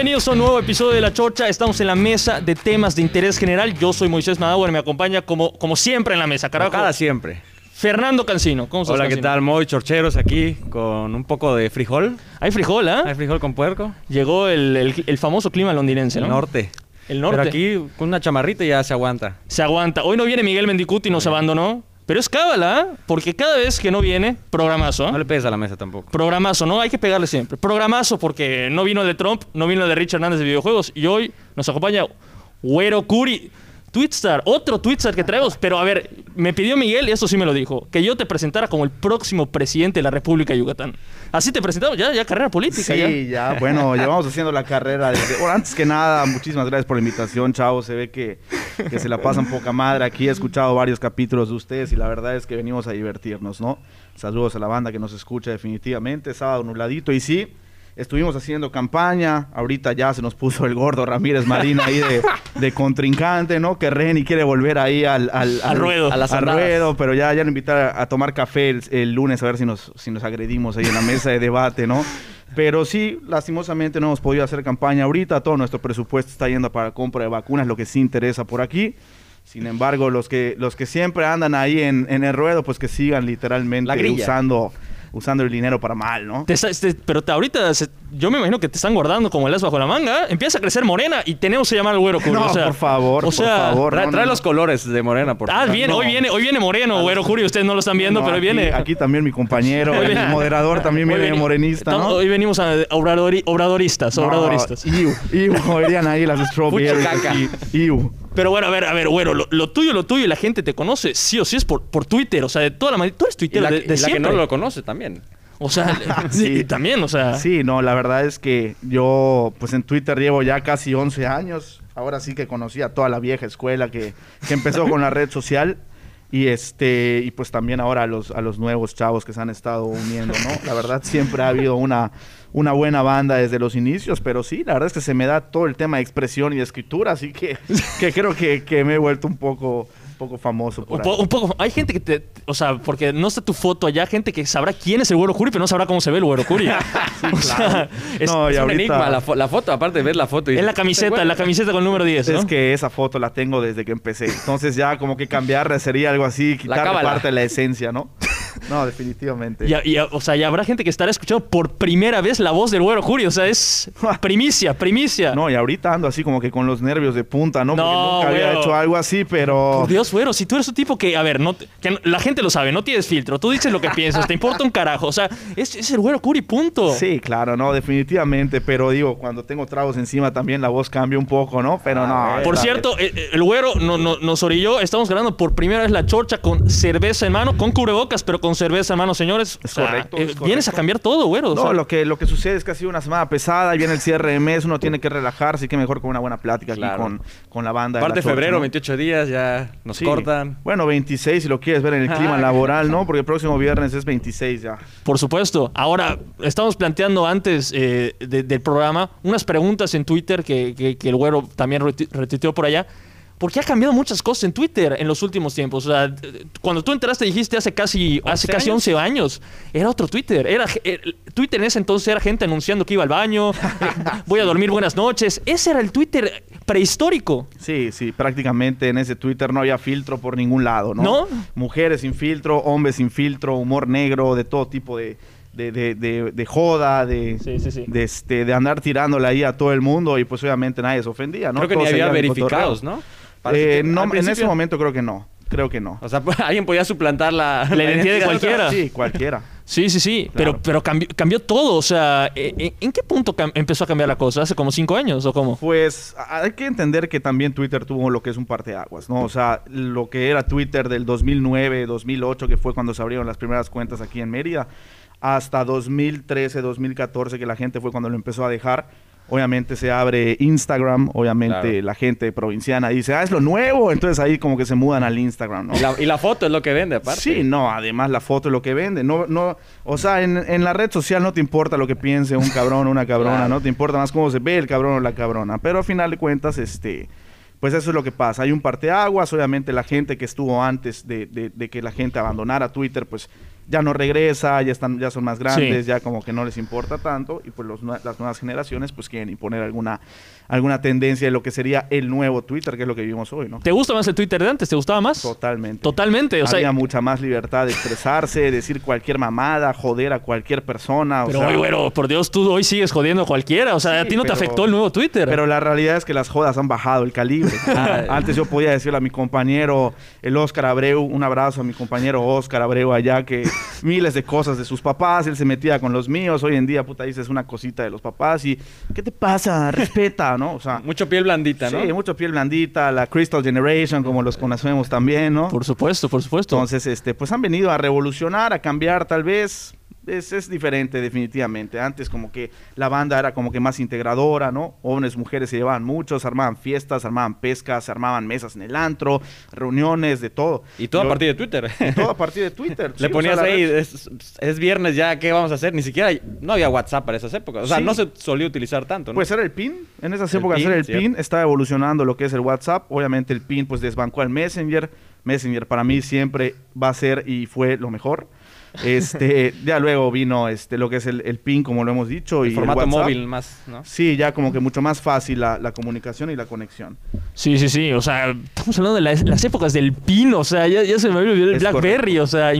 Bienvenidos a un nuevo episodio de La Chorcha. Estamos en la mesa de temas de interés general. Yo soy Moisés Madauer, me acompaña como, como siempre en la mesa, carajo. Cada siempre. Fernando Cancino, ¿cómo estás? Hola, ¿qué Cancino? tal? Moy Chorcheros aquí con un poco de frijol. Hay frijol, ¿ah? Hay frijol con puerco. Llegó el, el- el famoso clima londinense, ¿no? El norte. El norte. Pero aquí con una chamarrita ya se aguanta. Se aguanta. Hoy no viene Miguel Mendicuti, nos abandonó. Pero es cábala, ¿ah? porque cada vez que no viene, programazo. ¿ah? No le pegues a la mesa tampoco. Programazo, ¿no? Hay que pegarle siempre. Programazo porque no vino el de Trump, no vino el de Richard Hernández de videojuegos y hoy nos acompaña Güero Curi. Twitstar, otro Twitstar que traemos. Pero a ver, me pidió Miguel, y esto sí me lo dijo, que yo te presentara como el próximo presidente de la República de Yucatán. Así te presentamos, ya, ya carrera política. ya. Sí, ya, bueno, llevamos haciendo la carrera desde... Bueno, antes que nada, muchísimas gracias por la invitación, chavos. Se ve que, que se la pasan poca madre aquí. He escuchado varios capítulos de ustedes y la verdad es que venimos a divertirnos, ¿no? Saludos a la banda que nos escucha definitivamente. Sábado nubladito y sí, estuvimos haciendo campaña. Ahorita ya se nos puso el gordo Ramírez Marín ahí de, de contrincante, ¿no? Que Reni quiere volver ahí al... Al, Al ruedo. a las al ruedo, pero ya, ya lo invitar a, a tomar café el, el lunes a ver si nos, si nos agredimos ahí en la mesa de debate, ¿no? Pero sí, lastimosamente no hemos podido hacer campaña ahorita. Todo nuestro presupuesto está yendo para compra de vacunas, lo que sí interesa por aquí. Sin embargo, los que, los que siempre andan ahí en, en el ruedo, pues que sigan literalmente usando, usando el dinero para mal, ¿no? Te está- te- pero te- ahorita se- yo me imagino que te están guardando como el as bajo la manga. Empieza a crecer morena y tenemos que llamar al Güero Curi. No, o sea, por favor, o por favor. Trae, no, trae no, los colores de Morena, por Ah, favor. bien, No. hoy viene, hoy viene moreno, Güero Curi. Ustedes no lo están viendo, No, pero aquí- viene. Aquí también mi compañero, Hoy el moderador también Hoy viene veni- morenista, estamos- ¿no? Hoy venimos a obradori- obradoristas, obradoristas. No, iu, iu, como dirían ahí las strawberries. Iu. Pero bueno, a ver, a ver, güero, lo, lo tuyo, lo tuyo y la gente te conoce, sí o sí es por, por Twitter, o sea, de toda la manera. Tú eres Y tuitero la, de, y de la que no lo conoce también. O sea, sí, Sí. también, o sea. Sí, no, la verdad es que yo, pues en Twitter llevo ya casi 11 años. Ahora sí que conocí a toda la vieja escuela que, que empezó con la red social. Y este, y pues también ahora a los, a los nuevos chavos que se han estado uniendo, ¿no? La verdad siempre ha habido una, una buena banda desde los inicios, pero sí, la verdad es que se me da todo el tema de expresión y de escritura, así que, que creo que, que me he vuelto un poco, un poco famoso por Un, po- ahí. un poco, hay gente que te, o sea, porque no está tu foto allá, gente que sabrá quién es el güero Curi, pero no sabrá cómo se ve el güero Curi. o sea, es, No, y Es un ahorita- enigma la, fo- la foto, aparte ves la foto y... es la camiseta, la camiseta con el número 10, ¿no? Es que esa foto la tengo desde que empecé. Entonces ya como que cambiarla sería algo así, quitarle cábala. parte de la esencia, ¿no? No, definitivamente. Y, y- o sea, y habrá gente que estará escuchando por primera vez la voz del güero Curi, o sea, es primicia, primicia. No, y ahorita ando así como que con los nervios de punta, ¿no? Porque nunca había hecho algo así, pero... Por Dios, güero, si tú eres un tipo que, a ver, no, que la gente lo sabe, no tienes filtro, tú dices lo que piensas, te importa un carajo, o sea, es, es el güero Curi, punto. Sí, claro, no, definitivamente, pero digo, cuando tengo tragos encima también la voz cambia un poco, ¿no? Pero no. Por cierto, eh, eh, el güero no, no- nos orilló, estamos grabando por primera vez la chorcha con cerveza en mano, con cubrebocas, pero con cerveza en mano, señores. Es O sea, correcto, eh, es correcto. Vienes a cambiar todo, güero. o No, sea, lo que, lo que sucede es que ha sido una semana pesada y viene el cierre de mes, uno tiene que relajarse y que mejor con una buena plática Claro. aquí con, con la banda. de Aparte la Chorcha, febrero, ¿no? 28 días, ya nos Sí. cortan. Bueno, 26 si lo quieres ver en el clima Ah, laboral, ¿no? Porque el próximo viernes es 26 ya. Por supuesto. Ahora, estamos planteando antes eh, de- del programa unas preguntas en Twitter que, que- que el güero también retuiteó por allá. Porque ha cambiado muchas cosas en Twitter en los últimos tiempos. O sea, cuando tú entraste dijiste hace casi, hace 11 casi años. 11 años, era otro Twitter. Era, el- Twitter en ese entonces era gente anunciando que iba al baño, eh, voy a dormir buenas noches. Ese era el Twitter prehistórico. Sí, sí, prácticamente en ese Twitter no había filtro por ningún lado, ¿no? ¿No? Mujeres sin filtro, hombres sin filtro, humor negro, de todo tipo de, de, de- de- de joda, de, Sí, sí, sí. de, este, de andar tirándole ahí a todo el mundo y pues obviamente nadie se ofendía, ¿no? Creo que Todos ni había verificados. ¿no? Eh, que no, en ese momento creo que no, creo que no. O sea, alguien podía suplantar la... La identidad de cualquiera. Sí, cualquiera. Sí, sí, sí, Claro. pero, pero cambió, cambió todo. O sea, eh, eh, ¿en qué punto empezó a cambiar la cosa? ¿Hace como cinco años o cómo? Pues a- hay que entender que también Twitter tuvo lo que es un parteaguas, ¿no? O sea, lo que era Twitter del 2009, 2008, que fue cuando se abrieron las primeras cuentas aquí en Mérida, hasta 2013, 2014, que la gente fue cuando lo empezó a dejar. Obviamente se abre Instagram, obviamente Claro. la gente provinciana dice, ah, es lo nuevo, entonces ahí como que se mudan al Instagram, ¿no? Y la, y la foto es lo que vende, aparte. Sí, no, además la foto es lo que vende. No, no, o sea, en, en la red social no te importa lo que piense un cabrón o una cabrona, Claro. no te importa más cómo se ve el cabrón o la cabrona. Pero al final de cuentas, este, pues eso es lo que pasa. Hay un parteaguas, obviamente la gente que estuvo antes de, de- de que la gente abandonara Twitter, pues ya no regresa, ya están, ya son más grandes, Sí. ya como que no les importa tanto y pues los las nuevas generaciones pues quieren imponer alguna, alguna tendencia de lo que sería el nuevo Twitter, que es lo que vivimos hoy, ¿no? ¿Te gusta más el Twitter de antes? ¿Te gustaba más? Totalmente. Totalmente. O sea, Había mucha más libertad de expresarse, decir cualquier mamada, joder a cualquier persona. o pero sea, hoy, güero, por Dios, tú hoy sigues jodiendo a cualquiera. O sea, Sí, a ti no te afectó el nuevo Twitter. Pero la realidad es que las jodas han bajado el calibre. Ah, Antes yo podía decirle a mi compañero, el Oscar Abreu, un abrazo a mi compañero Oscar Abreu allá, que miles de cosas de sus papás, él se metía con los míos. Hoy en día, puta, dices una cosita de los papás y, ¿qué te pasa? Respeta, ¿no? O sea, Mucho piel blandita, ¿no? sí, mucho piel blandita, la Crystal Generation, como los conocemos también, ¿no? Por supuesto, por supuesto. Entonces, este, pues han venido a revolucionar, a cambiar tal vez. Es, es diferente definitivamente. Antes como que la banda era como que más integradora, ¿no? Hombres, mujeres se llevaban muchos, armaban fiestas, armaban pescas, armaban mesas en el antro, reuniones, de todo. Y todo a partir de Twitter. y todo a partir de Twitter. Sí, Le o ponías sea, ahí, es, es viernes ya, ¿qué vamos a hacer? Ni siquiera, no había WhatsApp para esas épocas. O sea, Sí. no se solía utilizar tanto, ¿no? Pues era el PIN. En esas El épocas PIN, era el cierto. PIN. Estaba evolucionando lo que es el WhatsApp. Obviamente el PIN pues desbancó al Messenger. Messenger para mí siempre va a ser y fue lo mejor. Este, ya luego vino este, lo que es el, el PIN, como lo hemos dicho. el y formato WhatsApp. móvil más, ¿no? Sí, ya como que mucho más fácil la, la comunicación y la conexión. Sí, sí, sí. O sea, estamos hablando de las, las épocas del pin. O sea, ya, ya se me había olvidado el Es Blackberry. O sea,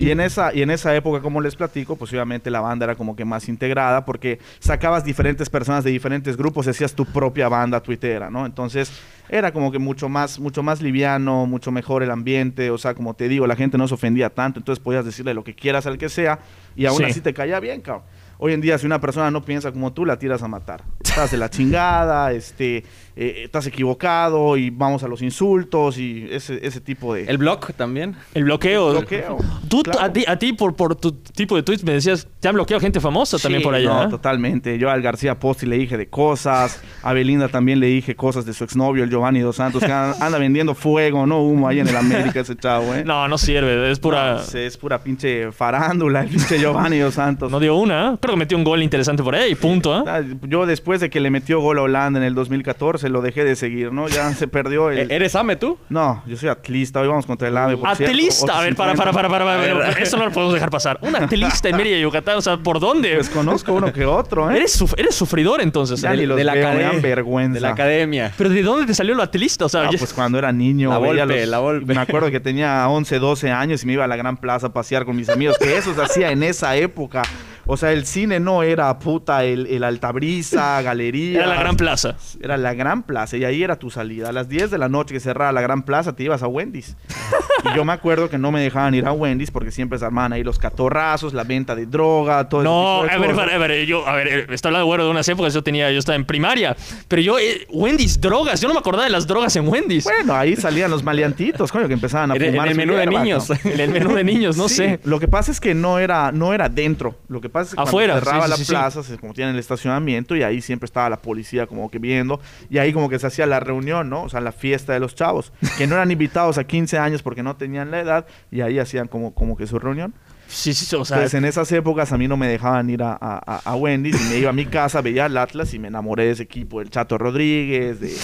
Y en esa, y en esa época, como les platico, pues obviamente la banda era como que más integrada porque sacabas diferentes personas de diferentes grupos hacías tu propia banda tuitera, ¿no? Entonces era como que mucho más, mucho más liviano, mucho mejor el ambiente, o sea, como te digo, la gente no se ofendía tanto, entonces podías decirle lo que quieras al que sea y aún Sí. así te caía bien, cabrón. Hoy en día, si una persona no piensa como tú, la tiras a matar. Estás de la chingada, este, eh, estás equivocado y vamos a los insultos y ese, ese tipo de... El blog también. el bloqueo. bloqueo. Tú, Claro. a ti, a ti por, por tu tipo de tweets, me decías, te han bloqueado gente famosa también por allá. No, ¿eh? totalmente. Yo al García Posti le dije de cosas. A Belinda también le dije cosas de su exnovio, el Giovanni Dos Santos, que anda, vendiendo fuego, no humo ahí en el América ese chavo, ¿eh? No, no sirve. Es pura. No, es pura pinche farándula, el pinche Giovanni Dos Santos. No dio una. ¿eh? Creo que metió un gol interesante por ahí. Punto. ¿eh? Ah, Yo después de que le metió gol a Holanda en el 2014 lo dejé de seguir, ¿no? Ya se perdió el... ¿E- ¿Eres AME tú? No, yo soy atlista. Hoy vamos contra el AVE, por cierto, Atelista. A ver, para, para, 8.50. para, para, para. Eso no lo podemos dejar pasar. Un atelista en Mérida, Yucatán. O sea, ¿por dónde? Pues conozco uno que otro, ¿eh? Eres, suf- eres sufridor entonces. Ya ¿eh? los de la academia. vergüenza. De la academia. Pero ¿de dónde te salió lo atelista? O sea, Ah, ya- pues cuando era niño. La Volpe, la Volpe. Me acuerdo que tenía 11, 12 años y me iba a la Gran Plaza a pasear con mis amigos. Que eso se hacía en esa época. O sea, el cine no era puta el, el Altabrisa, Galería. era la gran plaza. Era la Gran Plaza y ahí era tu salida. A las 10 de la noche que cerraba la Gran Plaza te ibas a Wendy's. y yo me acuerdo que no me dejaban ir a Wendy's porque siempre se armaban ahí los catorrazos, la venta de droga, todo No, ese a tipo de ver, cosas. a ver, yo, a ver, eh, está hablando güero de unas épocas, yo tenía, yo estaba en primaria, pero yo, eh, Wendy's, drogas, yo no me acordaba de las drogas en Wendy's. Bueno, ahí salían los maleantitos, coño, que empezaban a En, en fumar el menú de hierba, niños. En el menú de niños, no Sí, sé. Lo que pasa es que no era, no era dentro. Lo que pasa es que Afuera, cuando cerraba sí, sí, la plaza, se como tienen el estacionamiento, y ahí siempre estaba la policía como que viendo. Y ahí como que se hacía la reunión, ¿no? O sea, la fiesta de los chavos. Que no eran invitados a 15 años porque no tenían la edad. Y ahí hacían como, como que su reunión. Sí, sí, o sea, Entonces en esas épocas a mí no me dejaban ir a, a, a- a Wendy's. Y me iba a mi casa, veía el Atlas y me enamoré de ese equipo. Del Chato Rodríguez, de...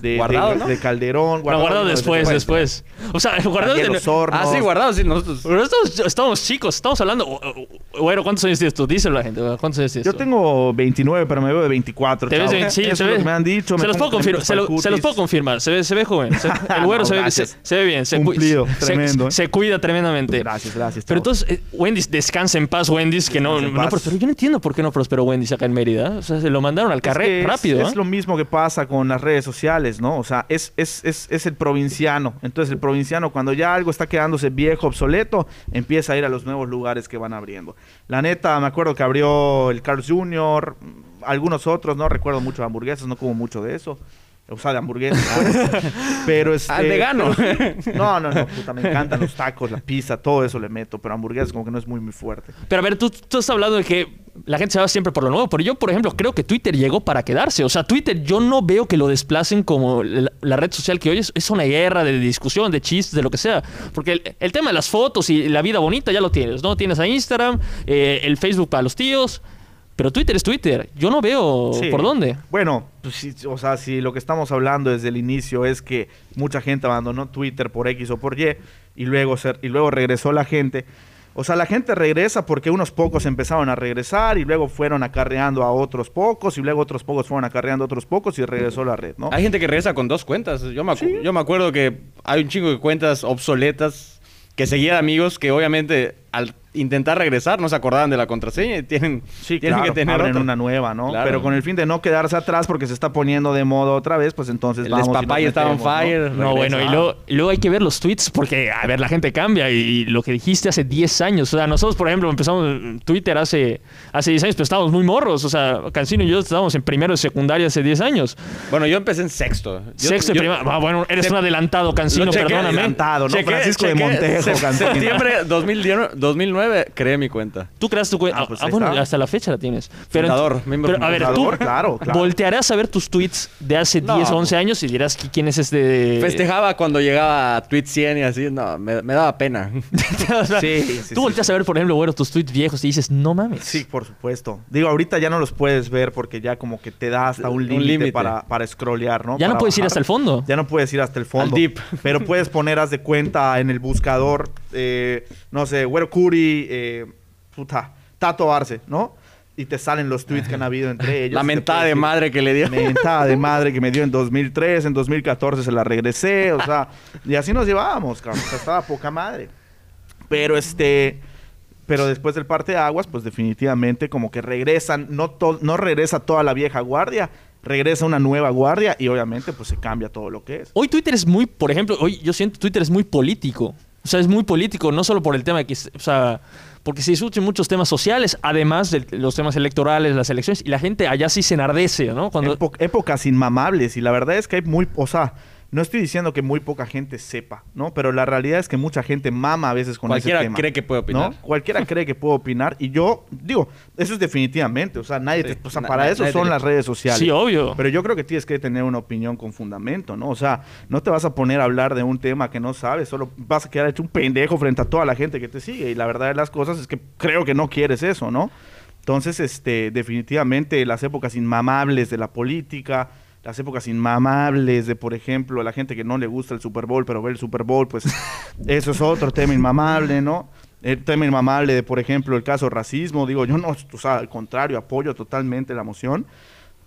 de, Guardado, de- ¿no? de Calderón. no, guardado después, después. O sea, guardado de... Ah, sí, guardado, sí, nosotros. Pero estábamos, estábamos chicos, estamos hablando... o- o- Güero, ¿cuántos años tienes tú? Díselo a la gente, ¿cuántos años tienes Yo tengo 29, pero me veo de 24. Te ves de- sí, Eso se ve- me han dicho. Se me los, puedo confirmar, se, lo- tremendos se los puedo confirmar, se ve, se ve joven. Se- el güero No, se, ve, se, ve bien, se, cu- Cumplido, se- tremendo, ¿eh? se cuida tremendamente. Gracias, gracias. Pero entonces, eh, Wendy's, descansa en paz, Wendy's, que no, no prosperó. Yo no entiendo por qué no prosperó Wendy's acá en Mérida. O sea, se lo mandaron al carré rápido. Es, ¿eh? lo mismo que pasa con las redes sociales, ¿no? O sea, es, es, es, es el provinciano. Entonces, el provinciano, cuando ya algo está quedándose viejo, obsoleto, empieza a ir a los nuevos lugares que van abriendo. La neta, me acuerdo que abrió el Carl's Jr., algunos otros, no recuerdo mucho de hamburguesas, no como mucho de eso. O sea, de hamburguesas. pues. pero este, Al vegano. pero- no, no, no, puta, me encantan los tacos, la pizza, todo eso le meto, pero hamburguesas como que no es muy, muy fuerte. Pero a ver, tú, tú estás hablando de que la gente se va siempre por lo nuevo. Pero yo, por ejemplo, creo que Twitter llegó para quedarse. O sea, Twitter yo no veo que lo desplacen como la, la red social que hoy es, es una guerra de discusión, de chistes, de lo que sea. Porque el, el tema de las fotos y la vida bonita ya lo tienes, ¿no? Tienes a Instagram, eh, el Facebook para los tíos. Pero Twitter es Twitter. Yo no veo Sí. por dónde. Bueno, pues sí, o sea, si lo que estamos hablando desde el inicio es que mucha gente abandonó Twitter por X o por Y y luego, ser, y luego regresó la gente, O sea, la gente regresa porque unos pocos empezaron a regresar y luego fueron acarreando a otros pocos y luego otros pocos fueron acarreando a otros pocos y regresó la red, ¿no? Hay gente que regresa con dos cuentas. Yo me, acu- yo me acuerdo que hay un chingo de cuentas obsoletas que seguían amigos que obviamente al intentar regresar no se acordaban de la contraseña y tienen, Sí, tienen claro, que tener abren otra. una nueva, ¿no? Claro. Pero con el fin de no quedarse atrás porque se está poniendo de moda otra vez, pues entonces El vamos y nos despapay estaba on metemos, ¿no? fire. No, bueno, y luego, luego hay que ver los tweets porque, a ver, la gente cambia y lo que dijiste hace 10 años. O sea, nosotros, por ejemplo, empezamos en Twitter hace, hace 10 años, pero estábamos muy morros. O sea, Cancino y yo estábamos en primero de secundaria hace 10 años. Bueno, yo empecé en sexto. Yo- Sexto y yo- prima- ah, bueno, eres se- un adelantado, Cancino, perdóname. adelantado, ¿no? Francisco de Montejo, se- Cancino. Septiembre 2010 2009 creé mi cuenta. Tú creas tu cuenta. Ah, pues ah, ahí bueno, está. hasta la fecha la tienes. Fundador, miembro pero, a ver, tú fundador, claro, claro. voltearás a ver tus tweets de hace No, 10 o pues. 11 años y dirás quién es este. Festejaba cuando llegaba a tweet 100 y así. No, me, me daba pena. O sea, Sí, sí, Tú sí. volteas a ver, por ejemplo, bueno, tus tweets viejos y dices, no mames. Sí, por supuesto. Digo, ahorita ya no los puedes ver porque ya como que te da hasta un Un límite límite. para, para scrollear, ¿no? Ya no Para puedes ir bajar. hasta el fondo. Ya no puedes ir hasta el fondo. Al deep. Pero puedes poner, haz de cuenta, en el buscador, eh, no sé, Güero Curi, eh, puta, Tato Arce, ¿no? Y te salen los tweets que han habido entre ellos. La mentada de madre que le dio. mentada de madre que me dio en 2003, en 2014 se la regresé, o sea, y así nos llevábamos, cabrón, o sea, estaba poca madre. Pero este, pero después del parte de aguas, pues definitivamente como que regresan, no, to- no regresa toda la vieja guardia, regresa una nueva guardia y obviamente pues se cambia todo lo que es. Hoy Twitter es muy, por ejemplo, hoy yo siento Twitter es muy político. O sea, es muy político, no solo por el tema de que, o sea, porque se discuten muchos temas sociales, además de los temas electorales, las elecciones, y la gente allá sí se enardece, ¿no? Cuando, Épo- épocas inmamables y la verdad es que hay muy, o sea, no estoy diciendo que muy poca gente sepa, ¿no? Pero la realidad es que mucha gente mama a veces con Cualquiera ese tema. cree que puede opinar. ¿no? Cualquiera cree que puede opinar y yo digo, eso es definitivamente, o sea, nadie Sí, te- o sea, na- para na- eso son te- las redes sociales. Sí, obvio. Pero yo creo que tienes que tener una opinión con fundamento, ¿no? O sea, no te vas a poner a hablar de un tema que no sabes, solo vas a quedar hecho un pendejo frente a toda la gente que te sigue y la verdad de las cosas es que creo que no quieres eso, ¿no? Entonces, este, definitivamente las épocas inmamables de la política, las épocas inmamables de, por ejemplo, la gente que no le gusta el Super Bowl, pero ve el Super Bowl, pues eso es otro tema inmamable, ¿no? El tema inmamable de, por ejemplo, el caso racismo, digo, yo no, o sea, al contrario, apoyo totalmente la moción,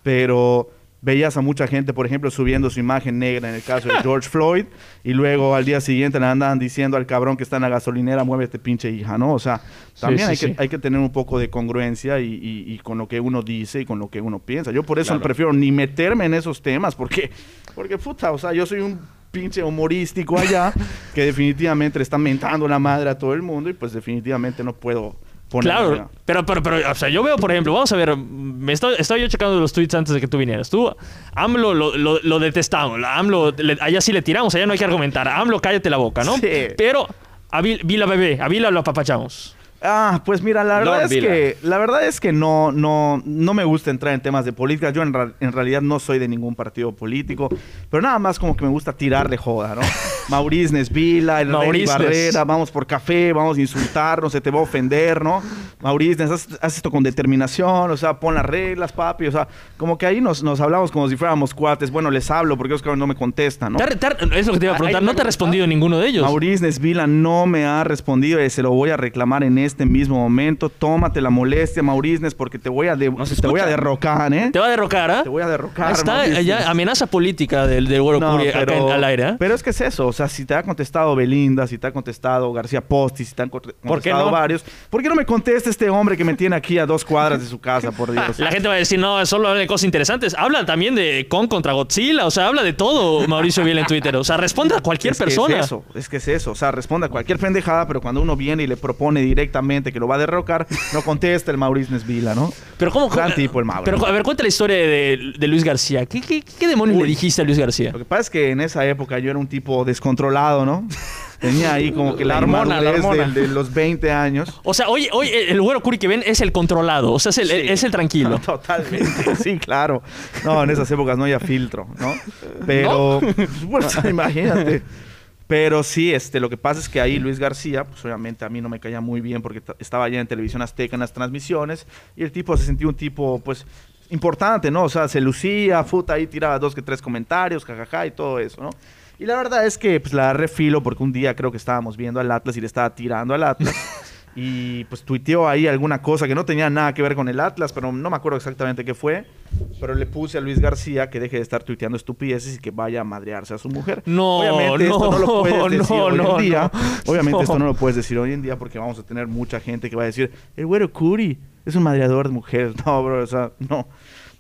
pero veías a mucha gente, por ejemplo, subiendo su imagen negra en el caso de George Floyd, y luego al día siguiente le andaban diciendo al cabrón que está en la gasolinera, muévete pinche hija, ¿no? O sea, también sí, hay, sí. Que, hay que tener un poco de congruencia y, y- y con lo que uno dice y con lo que uno piensa. Yo por eso Claro. prefiero ni meterme en esos temas, porque, porque puta, o sea, yo soy un pinche humorístico allá que definitivamente le está mentando la madre a todo el mundo y pues definitivamente no puedo Claro, pero, pero, pero, o sea, yo veo, por ejemplo, vamos a ver, me estoy, estaba yo checando los tweets antes de que tú vinieras. Tú, AMLO lo, lo, lo detestamos, AMLO, le- allá sí le tiramos, allá no hay que argumentar. AMLO, cállate la boca, ¿no? Sí. Pero a Vil- Vila Bebé, a Vila lo apapachamos. Ah, pues mira, la verdad Lord es que la verdad es que no no no me gusta entrar en temas de política. Yo en, realidad no soy de ningún partido político, pero nada más como que me gusta tirar de joda, ¿no? Maurice Nesvila, el Rey. Barrera, vamos por café, vamos a insultarnos, se te va a ofender, ¿no? Maurice, Nes, haz, haz esto con determinación, o sea, pon las reglas, papi, o sea, como que ahí nos, nos hablamos como si fuéramos cuates. Bueno, les hablo porque Oscar no me contestan, ¿no? Es lo que te iba a Ahí preguntar, no te ha respondido ninguno de ellos. Maurice Nesvila no me ha respondido y se lo voy a reclamar en este mismo momento. Tómate la molestia, Maurice Nes, porque te voy a, de- te voy a derrocar, ¿eh? Te va a derrocar, ¿ah? Te voy a derrocar. Ahí está, ya, amenaza política del, del Güero No, acá en- al aire, ¿ah? pero es que es eso, o sea, si te ha contestado Belinda, si te ha contestado García Posti, si te han conte- ¿Por qué contestado no? varios, ¿por qué no me contesta este hombre que me tiene aquí a dos cuadras de su casa, por Dios? La gente va a decir, no, solo habla de cosas interesantes. Habla también de Kong contra Godzilla, o sea, habla de todo Mauricio Vila en Twitter. O sea, responde a cualquier Es que persona. Es eso, es que es eso. O sea, responde a cualquier pendejada, pero cuando uno viene y le propone que lo va a derrocar, no contesta el Maurice Nesvila, ¿no? Pero ¿cómo? Gran tipo el Mauro. Pero a ver, cuenta la historia de, de Luis García. ¿Qué, qué, qué demonios Uy. le dijiste a Luis García? Lo que pasa es que en esa época yo era un tipo descontrolado, ¿no? Tenía ahí como que la, La hormona, la inmadurez hormona. del- de, los 20 años. O sea, hoy, hoy el Güero Curi que ven es el controlado. O sea, es el, Sí. es el tranquilo. Totalmente, sí, claro. No, en esas épocas no había filtro, ¿no? Pero, bueno, imagínate. Pero sí, este, lo que pasa es que ahí Luis García, pues obviamente a mí no me caía muy bien porque ta- estaba allá en Televisión Azteca en las transmisiones y el tipo se sentía un tipo, pues, importante, ¿no? O sea, se lucía, puta, ahí tiraba dos que tres comentarios, jajaja y todo eso, ¿no? Y la verdad es que, pues, la refilo porque un día creo que estábamos viendo al Atlas y le estaba tirando al Atlas. y pues tuiteó ahí alguna cosa que no tenía nada que ver con el Atlas, pero no me acuerdo exactamente qué fue. Pero le puse a Luis García que deje de estar tuiteando estupideces y que vaya a madrearse a su mujer. No, Obviamente esto no lo no, puedes decir no, hoy no, en día. no. Obviamente No. esto no lo puedes decir hoy en día porque vamos a tener mucha gente que va a decir, el güero Curi es un madreador de mujeres. No, bro, o sea, no.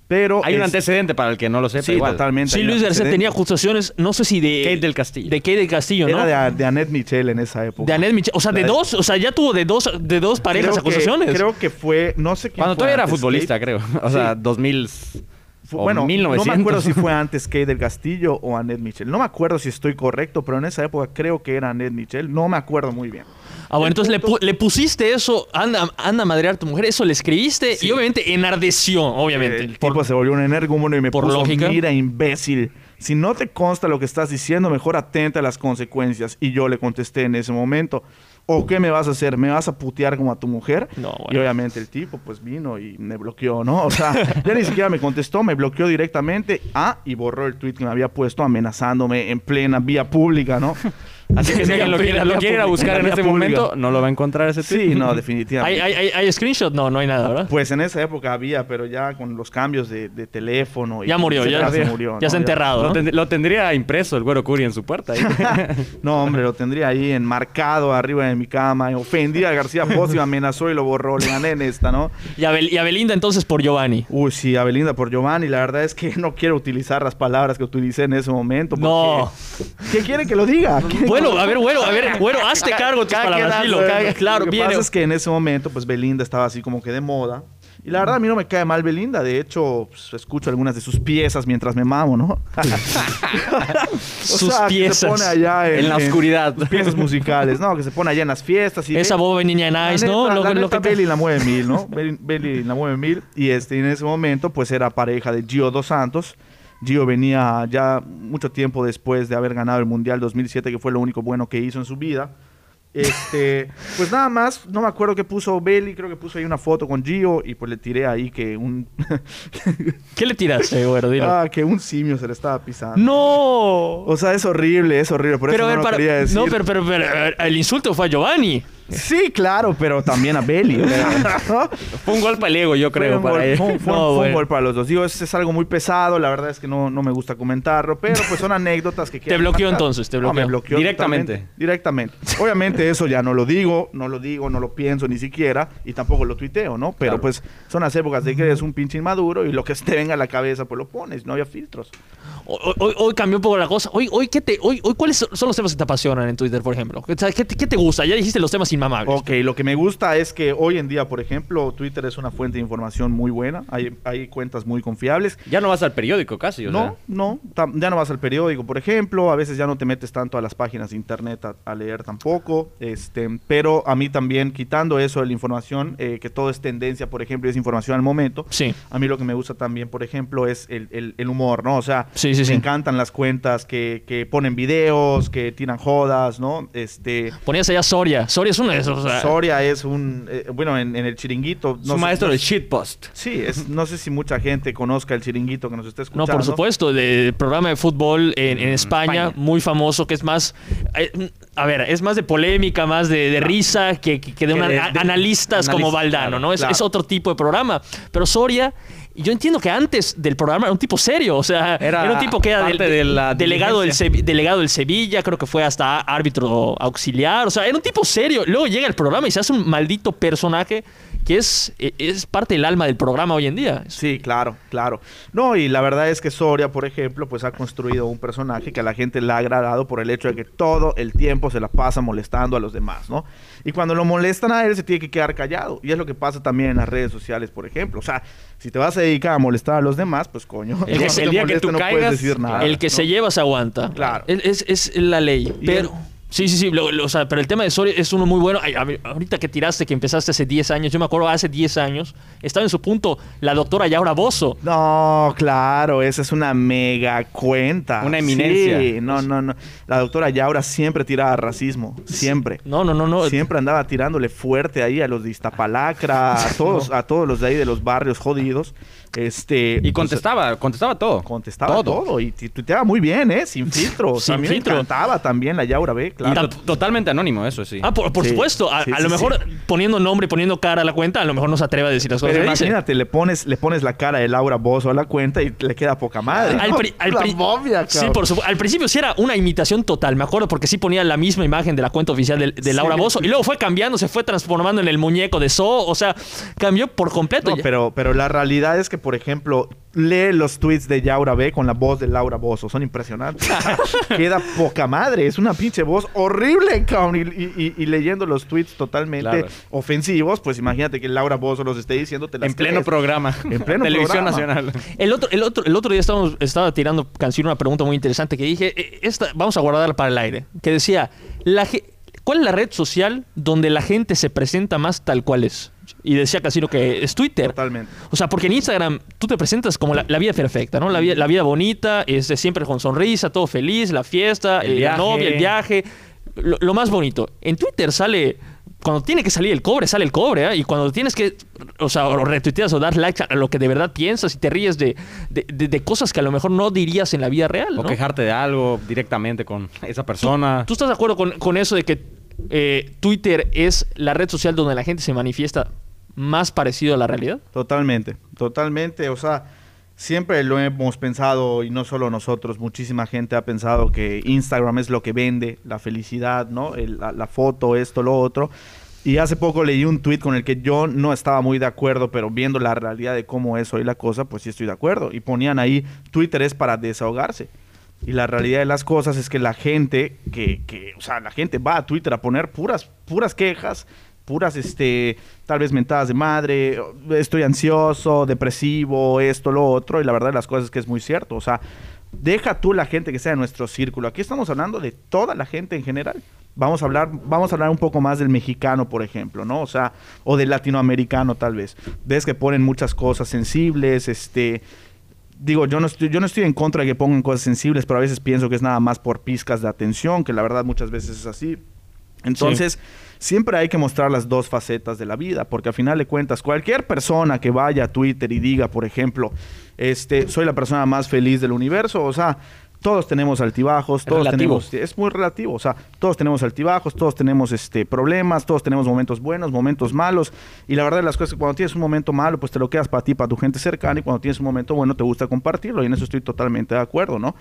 Pero Hay un es- antecedente para el que no lo sepa Sí, igual. totalmente. Sí, un Luis García tenía acusaciones, no sé si de... Kate del Castillo. De Kate del Castillo, ¿no? Era de, de Annette Michel en esa época. De Annette Michel. O sea, de La- dos, o sea, ya tuvo de dos, de dos parejas Creo que- acusaciones. creo que fue, no sé quién Cuando fue todavía era futbolista, Kate. creo. O sea, Sí. 2000... Fu- o bueno, 1900. no me acuerdo si fue antes Kate del Castillo o Annette Michel. No me acuerdo si estoy correcto, pero en esa época creo que era Annette Michel. No me acuerdo muy bien. Ah, bueno, El entonces le, pu- le pusiste eso, anda, anda a madrear a tu mujer, eso le escribiste y obviamente enardeció, obviamente. El por- tipo se volvió un energúmeno y me por puso, lógica. mira, imbécil. Si no te consta lo que estás diciendo, mejor atenta a las consecuencias. Y yo le contesté en ese momento, ¿o qué me vas a hacer? ¿Me vas a putear como a tu mujer? No, Y bueno. obviamente el tipo pues vino y me bloqueó, ¿no? O sea, ya ni siquiera me contestó, me bloqueó directamente. Ah, y borró el tweet que me había puesto amenazándome en plena vía pública, ¿no? Así que si alguien lo quiere, lo quiere ir a buscar en este momento, no lo va a encontrar ese tweet. Sí, no, ¿Hay, definitivamente. hay, hay, hay screenshot? No, no hay nada, ¿verdad? Pues en esa época había, pero ya con los cambios de, de teléfono. y Ya murió, ya- se murió. ya ¿no? se ha enterrado, Lo, ¿no? tend- lo tendría impreso el güero Curi en su puerta. ahí. No, hombre, lo tendría ahí enmarcado arriba de mi cama. Ofendí a García y me amenazó y lo borró. Le gané en esta, ¿no? Y a, Bel- y a Belinda entonces por Giovanni. Uy, sí, a Belinda por Giovanni. La verdad es que no quiero utilizar las palabras que utilicé en ese momento. porque- No. ¿Qué quiere que lo diga? ¿Quiere que Bueno, a ver, güero, a ver, güero, hazte cargo tus palabras, dilo. Claro, lo que viene. pasa es que en ese momento, pues Belinda estaba así como que de moda. Y la verdad a mí no me cae mal Belinda. De hecho, pues, escucho algunas de sus piezas mientras me mamo, ¿no? O Sus sea, que piezas. se pone allá en, En la en- oscuridad. sus piezas musicales, ¿no? Que se pone allá en las fiestas. Y Esa Be- boba niña la nice, ¿no? Lo, la lo neta, que Beli la mueve mil, ¿no? Beli, Beli la mueve mil. Y este, en ese momento, pues era pareja de Gio Dos Santos. Gio venía ya mucho tiempo después de haber ganado el Mundial 2007, que fue lo único bueno que hizo en su vida. Este, pues nada más, no me acuerdo qué puso Beli, creo que puso ahí una foto con Gio y pues le tiré ahí que un ¿Qué le tiraste, güero? Dilo. ah, que un simio se le estaba pisando. ¡No! O sea, es horrible, es horrible, por pero, a eso ver, no lo para- quería decir. no, pero, pero, pero, el insulto fue a Giovanni. Sí, claro, pero también a ¿no? Fue un golpe al ego, yo Fue creo, un para gol- él. fue un- fue un- No, fue un bueno. gol para los dos. Digo, es, es algo muy pesado, la verdad es que no, no me gusta comentarlo, pero pues son anécdotas que Te bloqueó entonces, te No, bloqueó. me bloqueó Directamente. totalmente, directamente. Obviamente eso ya no lo digo, no lo digo, no lo pienso ni siquiera y tampoco lo tuiteo, ¿no? Pero Claro. pues son las épocas de que eres un pinche inmaduro y lo que te venga a la cabeza pues lo pones, no había filtros. Hoy, hoy- hoy cambió un poco la cosa. Hoy, hoy, ¿qué te, hoy, hoy, ¿cuáles son los temas que te apasionan en Twitter, por ejemplo? ¿Qué, qué te gusta? Ya dijiste los temas inmamables. Ok, lo que me gusta es que hoy en día, por ejemplo, Twitter es una fuente de información muy buena, hay, hay cuentas muy confiables. Ya no vas al periódico casi, o No, sea. no, ya no vas al periódico, por ejemplo, a veces ya no te metes tanto a las páginas de internet a, a leer tampoco, este, pero a mí también, quitando eso de la información, eh, que todo es tendencia, por ejemplo, y es información al momento, Sí. a mí lo que me gusta también, por ejemplo, es el, el- el humor, ¿no? O sea, Sí, sí, me sí. encantan las cuentas que, que ponen videos, que tiran jodas, ¿no? Este... Ponías allá Soria. Soria es uno o sea, Soria es un, eh, bueno, en, en el chiringuito. Su sé- maestro no del shitpost. Sí, es, no sé si mucha gente conozca el chiringuito que nos está No, escuchando. por supuesto, de programa de fútbol en, en España, España. muy famoso, que es más, eh, a ver, es más de polémica, más de, de risa, que, que- que de, una- de- a- de- analistas como Valdano, ¿no? Es, claro. es otro tipo de programa. Pero Soria, yo entiendo que antes del programa era un tipo serio, o sea, era, Era un tipo que era del- de la delegado, del delegado del Sevilla, creo que fue hasta árbitro auxiliar, o sea, era un tipo serio. Luego llega el programa y se hace un maldito personaje que es, es parte del alma del programa hoy en día. Sí, claro, claro. No, y la verdad es que Soria, por ejemplo, pues ha construido un personaje que a la gente le ha agradado por el hecho de que todo el tiempo se la pasa molestando a los demás, ¿no? Y cuando lo molestan a él, se tiene que quedar callado. Y es lo que pasa también en las redes sociales, por ejemplo. O sea, si te vas a dedicar a molestar a los demás, pues coño. El que- el día que tú no caigas, puedes decir nada. el que se lleva se aguanta. Claro. Es, es- es la ley. Pero. el- Sí, sí, sí. lo- lo- o sea, pero el tema de Soria es uno muy bueno. Ay, ahorita que tiraste, que empezaste hace 10 años, yo me acuerdo hace 10 años, estaba en su punto la doctora Yaura Bozo. No, claro, esa es una mega cuenta. Una eminencia. Sí, no, no, no. La doctora Yaura siempre tiraba racismo, siempre. No, no, no, no. Siempre andaba tirándole fuerte ahí a los de Iztapalacra, a todos, a todos los de ahí de los barrios jodidos. Este, Y pues, contestaba, contestaba todo. contestaba todo. y tu- tuiteaba muy bien, ¿eh? Sin filtro. O sea, Sin a mí filtro. me encantaba también la Yaura Beck. Totalmente anónimo, eso sí. Ah, por, por Sí, supuesto. A, sí, a sí, lo mejor sí. poniendo nombre, poniendo cara a la cuenta, a lo mejor no se atreve a decir las cosas Pero que dice. imagínate, le pones, le pones la cara de Laura Bozo a la cuenta y le queda poca madre. Al, ¿no? pri- al La pri- momia, sí, por supuesto. Al principio sí era una imitación total, me acuerdo, porque sí ponía la misma imagen de la cuenta oficial de, de Laura Sí. Bozo. Y luego fue cambiando, se fue transformando en el muñeco de So. O sea, cambió por completo. No, pero, pero la realidad es que, por ejemplo, lee los tweets de Yaura B con la voz de Laura Bozo. Son impresionantes. Queda poca madre. Es una pinche voz horrible, cabrón. Y, y- y- y leyendo los tweets totalmente Claro. ofensivos, pues imagínate que Laura Bozo los esté diciendo. Te las en pleno crees. programa. En pleno Televisión programa. Nacional. El otro, el otro, el otro día estábamos, estaba tirando canción una pregunta muy interesante que dije, esta, vamos a guardarla para el aire, que decía, la, ¿cuál es la red social donde la gente se presenta más tal cual es? Y decía Casino que es Twitter. Totalmente. O sea, porque en Instagram tú te presentas como la, la vida perfecta, ¿no? La vida, la vida bonita, este, siempre con sonrisa, todo feliz, la fiesta, El eh, la novia, el viaje, lo, lo más bonito. En Twitter sale, cuando tiene que salir el cobre, sale el cobre, ¿eh? Y cuando tienes que, o sea, o retuiteas o dar likes a lo que de verdad piensas y te ríes de, de, de- de cosas que a lo mejor no dirías en la vida real, O ¿no? quejarte de algo directamente con esa persona. ¿Tú estás de acuerdo con, con eso de que eh, Twitter es la red social donde la gente se manifiesta más parecido a la realidad? Totalmente, totalmente. O sea, siempre lo hemos pensado y no solo nosotros, muchísima gente ha pensado que Instagram es lo que vende, la felicidad, ¿no? El- la, la foto, esto, lo otro. Y hace poco leí un tweet con el que yo no estaba muy de acuerdo, pero viendo la realidad de cómo es hoy la cosa, pues sí estoy de acuerdo. Y ponían ahí, Twitter es para desahogarse. Y la realidad de las cosas es que la gente, que, que, o sea, la gente va a Twitter a poner puras, puras quejas, puras, este, tal vez mentadas de madre, estoy ansioso, depresivo, esto, lo otro, y la verdad de las cosas es que es muy cierto, o sea, deja tú la gente que sea de nuestro círculo, aquí estamos hablando de toda la gente en general. Vamos a hablar, vamos a hablar un poco más del mexicano, por ejemplo, ¿no? O sea, o del latinoamericano tal vez. Ves que ponen muchas cosas sensibles, este, digo, yo no, estoy, yo no estoy en contra de que pongan cosas sensibles, pero a veces pienso que es nada más por pizcas de atención, que la verdad muchas veces es así. Entonces, siempre hay que mostrar las dos facetas de la vida, porque al final de cuentas, cualquier persona que vaya a Twitter y diga, por ejemplo, este, soy la persona más feliz del universo, o sea, todos tenemos altibajos, todos relativo. tenemos, es muy relativo, o sea, todos tenemos altibajos, todos tenemos este problemas, todos tenemos momentos buenos, momentos malos, y la verdad de las cosas es que cuando tienes un momento malo, pues te lo quedas para ti, para tu gente cercana, y cuando tienes un momento bueno, te gusta compartirlo, y en eso estoy totalmente de acuerdo, ¿no?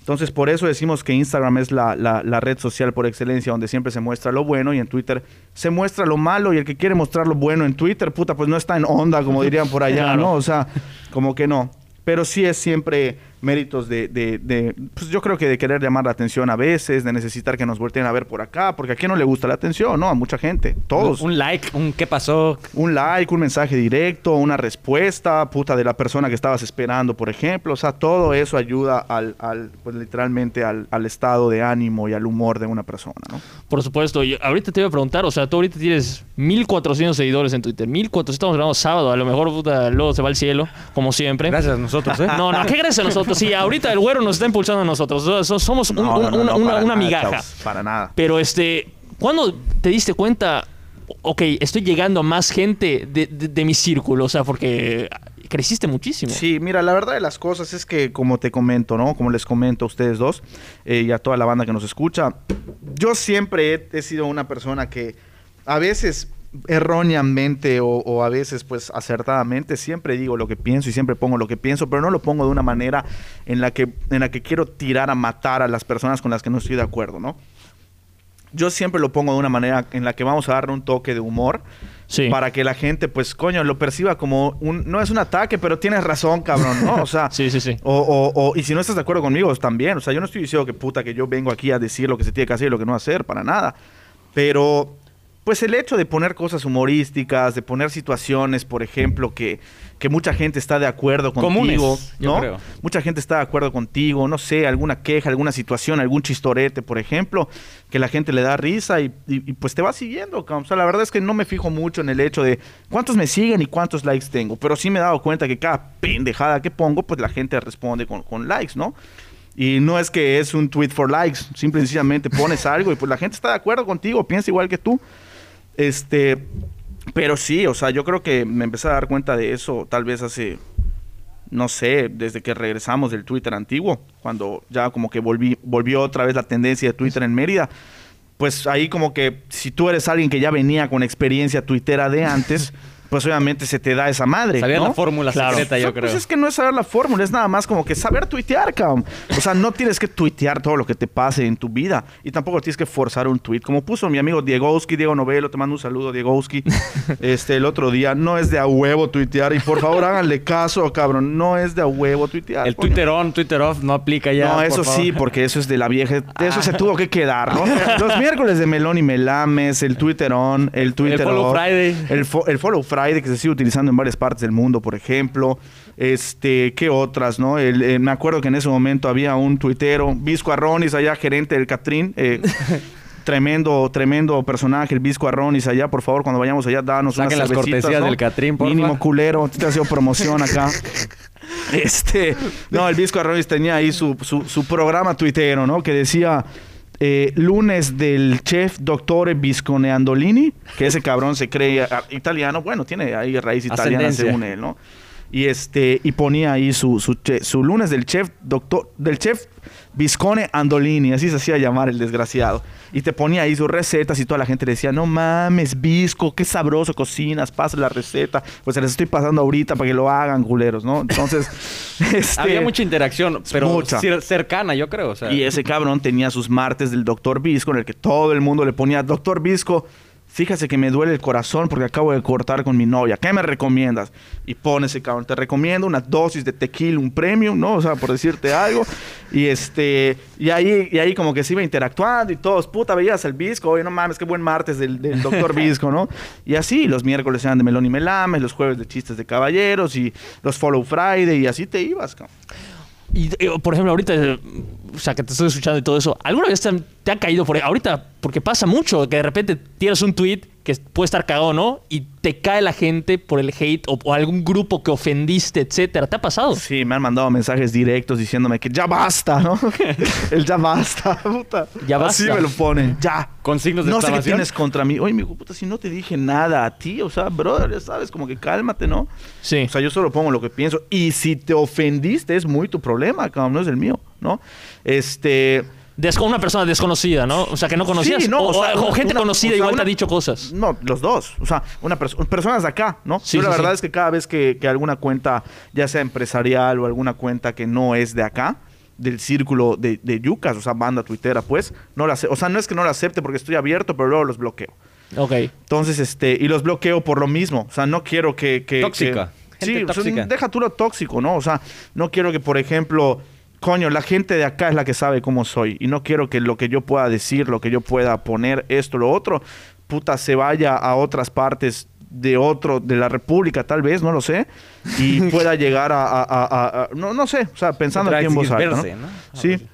Entonces, por eso decimos que Instagram es la, la- la red social por excelencia donde siempre se muestra lo bueno y en Twitter se muestra lo malo y el que quiere mostrar lo bueno en Twitter, puta, pues no está en onda, como dirían por allá, Claro. ¿no? O sea, como que no. Pero sí es siempre méritos de, de- de, pues yo creo que de querer llamar la atención a veces, de necesitar que nos volteen a ver por acá, porque a quién no le gusta la atención, ¿no? A mucha gente, todos. Un like, un qué pasó. Un like, un mensaje directo, una respuesta, puta, de la persona que estabas esperando, por ejemplo. O sea, todo eso ayuda al, al pues literalmente al, al estado de ánimo y al humor de una persona, ¿no? Por supuesto. Ahorita te voy a preguntar, o sea, tú ahorita tienes 1400 seguidores en Twitter. 1400, estamos grabando sábado, a lo mejor puta, luego se va al cielo, como siempre. Gracias a nosotros, ¿eh? No, no, ¿qué gracias a nosotros? Sí, ahorita el güero nos está impulsando a nosotros. Somos un- No, un- no, no, una, migaja. para nada. Pero este, ¿cuándo te diste cuenta? Ok, estoy llegando a más gente de, de- de mi círculo, o sea, porque creciste muchísimo. Sí, mira, la verdad de las cosas es que, como te comento, ¿no? Como les comento a ustedes dos eh, y a toda la banda que nos escucha, yo siempre he, he sido una persona que a veces erróneamente o, o a veces pues acertadamente siempre digo lo que pienso y siempre pongo lo que pienso, pero no lo pongo de una manera en la que, en la que quiero tirar a matar a las personas con las que no estoy de acuerdo, ¿no? Yo siempre lo pongo de una manera en la que vamos a darle un toque de humor Sí. para que la gente, pues, coño, lo perciba como un... No es un ataque, pero tienes razón, cabrón, ¿no? O sea... Sí, sí, sí. O, o- o- y si no estás de acuerdo conmigo, también. O sea, yo no estoy diciendo que puta, que yo vengo aquí a decir lo que se tiene que hacer y lo que no hacer, para nada. Pero, pues el hecho de poner cosas humorísticas, de poner situaciones, por ejemplo, que, que mucha gente está de acuerdo contigo, Comunes, yo ¿no? creo. Mucha gente está de acuerdo contigo, no sé, alguna queja, alguna situación, algún chistorete, por ejemplo, que la gente le da risa y, y- y, pues te va siguiendo. O sea, la verdad es que no me fijo mucho en el hecho de cuántos me siguen y cuántos likes tengo, pero sí me he dado cuenta que cada pendejada que pongo, pues la gente responde con, con likes, ¿no? Y no es que es un tweet for likes, simple y sencillamente pones algo y pues la gente está de acuerdo contigo, piensa igual que tú. Este, pero sí, o sea, yo creo que me empecé a dar cuenta de eso tal vez hace, no sé, desde que regresamos del Twitter antiguo, cuando ya como que volvió otra vez la tendencia de Twitter en Mérida. pues ahí como que si tú eres alguien que ya venía con experiencia tuitera de antes, pues obviamente se te da esa madre. Sabía ¿no? la fórmula Claro. secreta, yo Pues creo. es que no es saber la fórmula, es nada más como que saber tuitear, cabrón. O sea, no tienes que tuitear todo lo que te pase en tu vida y tampoco tienes que forzar un tweet. Como puso mi amigo Diegowski, Diego Novelo, te mando un saludo, Diegowski, este, el otro día. No es de a huevo tuitear y por favor háganle caso, cabrón. No es de a huevo tuitear. El coño. Twitter on, Twitter off no aplica ya. No, por eso favor. sí, porque eso es de la vieja. De eso se tuvo que quedar, ¿no? Los miércoles de Melón y Melames, el Twitter on, el Twitter Follow off, Friday. El, fo- el Follow Friday que se sigue utilizando en varias partes del mundo, por ejemplo. Este, ¿qué otras, no? El- eh, me acuerdo que en ese momento había un tuitero, Visco Arronis, allá gerente del Catrín. eh, Tremendo, tremendo personaje, el Visco Arronis allá. Por favor, cuando vayamos allá, danos Saquen unas las cortesías ¿no? del Catrín, porfa. Mínimo culero. Te ha sido promoción acá. Este, no, el Visco Arroyos tenía ahí su, su, su programa tuitero, ¿no? Que decía eh, lunes del chef Doctore Viscone Andolini, que ese cabrón se cree ah, italiano, bueno, tiene ahí raíz italiana según él, ¿no? Y este, y ponía ahí su, su lunes del chef doctor, del chef Viscone Andolini, así se hacía llamar el desgraciado. Y te ponía ahí sus recetas y toda la gente le decía, no mames, Visco, qué sabroso cocinas, pasa la receta. Pues se les estoy pasando ahorita para que lo hagan, culeros, ¿no? Entonces, este, Había mucha interacción, pero Mucha. cer- cercana, yo creo. O sea, y ese cabrón tenía sus martes del Doctor Visco, en el que todo el mundo le ponía, Doctor Visco, fíjate que me duele el corazón porque acabo de cortar con mi novia. ¿Qué me recomiendas? Y pone ese cabrón, te recomiendo una dosis de tequila, un premium, ¿no? O sea, por decirte algo. Y este, y ahí, y ahí como que se iba interactuando y todos, puta, veías el Visco, oye, no mames, qué buen martes del, del Doctor Visco, ¿no? Y así, los miércoles eran de melón y melames, los jueves de chistes de caballeros y los Follow Friday y así te ibas, cabrón. Y, eh, por ejemplo, ahorita, eh, o sea, que te estoy escuchando y todo eso, ¿alguna vez te, han- te ha caído por ahí? Ahorita, porque pasa mucho, que de repente tienes un tweet que puede estar cagado, ¿no? Y te cae la gente por el hate o, o algún grupo que ofendiste, etcétera. ¿Te ha pasado? Sí, me han mandado mensajes directos diciéndome que ya basta, ¿no? El ya basta, puta. Ya Así basta. me lo ponen, ya. Con signos de No sé qué tienes contra mí. Oye, mi hijo, puta, si no te dije nada a ti, o sea, brother, ya sabes, como que cálmate, ¿no? Sí. O sea, yo solo pongo lo que pienso. Y si te ofendiste, es muy tu problema, cabrón, no es el mío, ¿no? Este. Una persona desconocida, ¿no? O sea, que no conocías. Sí, no, o, o sea, o una- gente una- conocida o sea, igual te ha dicho cosas. No, los dos. O sea, una perso- personas de acá, ¿no? Sí, Yo la sí, verdad sí. es que cada vez que, que alguna cuenta, ya sea empresarial o alguna cuenta que no es de acá, del círculo de, de yucas, o sea, banda tuitera, pues, no la O sea, no es que no la acepte porque estoy abierto, pero luego los bloqueo. Ok. Entonces, este, y los bloqueo por lo mismo. O sea, no quiero que. que Tóxica. que- Gente sí, o sea, tóxica. deja tú lo tóxico, ¿no? O sea, no quiero que, por ejemplo, coño, la gente de acá es la que sabe cómo soy. Y no quiero que lo que yo pueda decir, lo que yo pueda poner, esto, lo otro, puta, se vaya a otras partes de otro, de la República, tal vez, no lo sé, y pueda llegar a, a- a- a- a- no, no sé, o sea, pensando aquí en voz alta, ¿no? ¿no? Sí.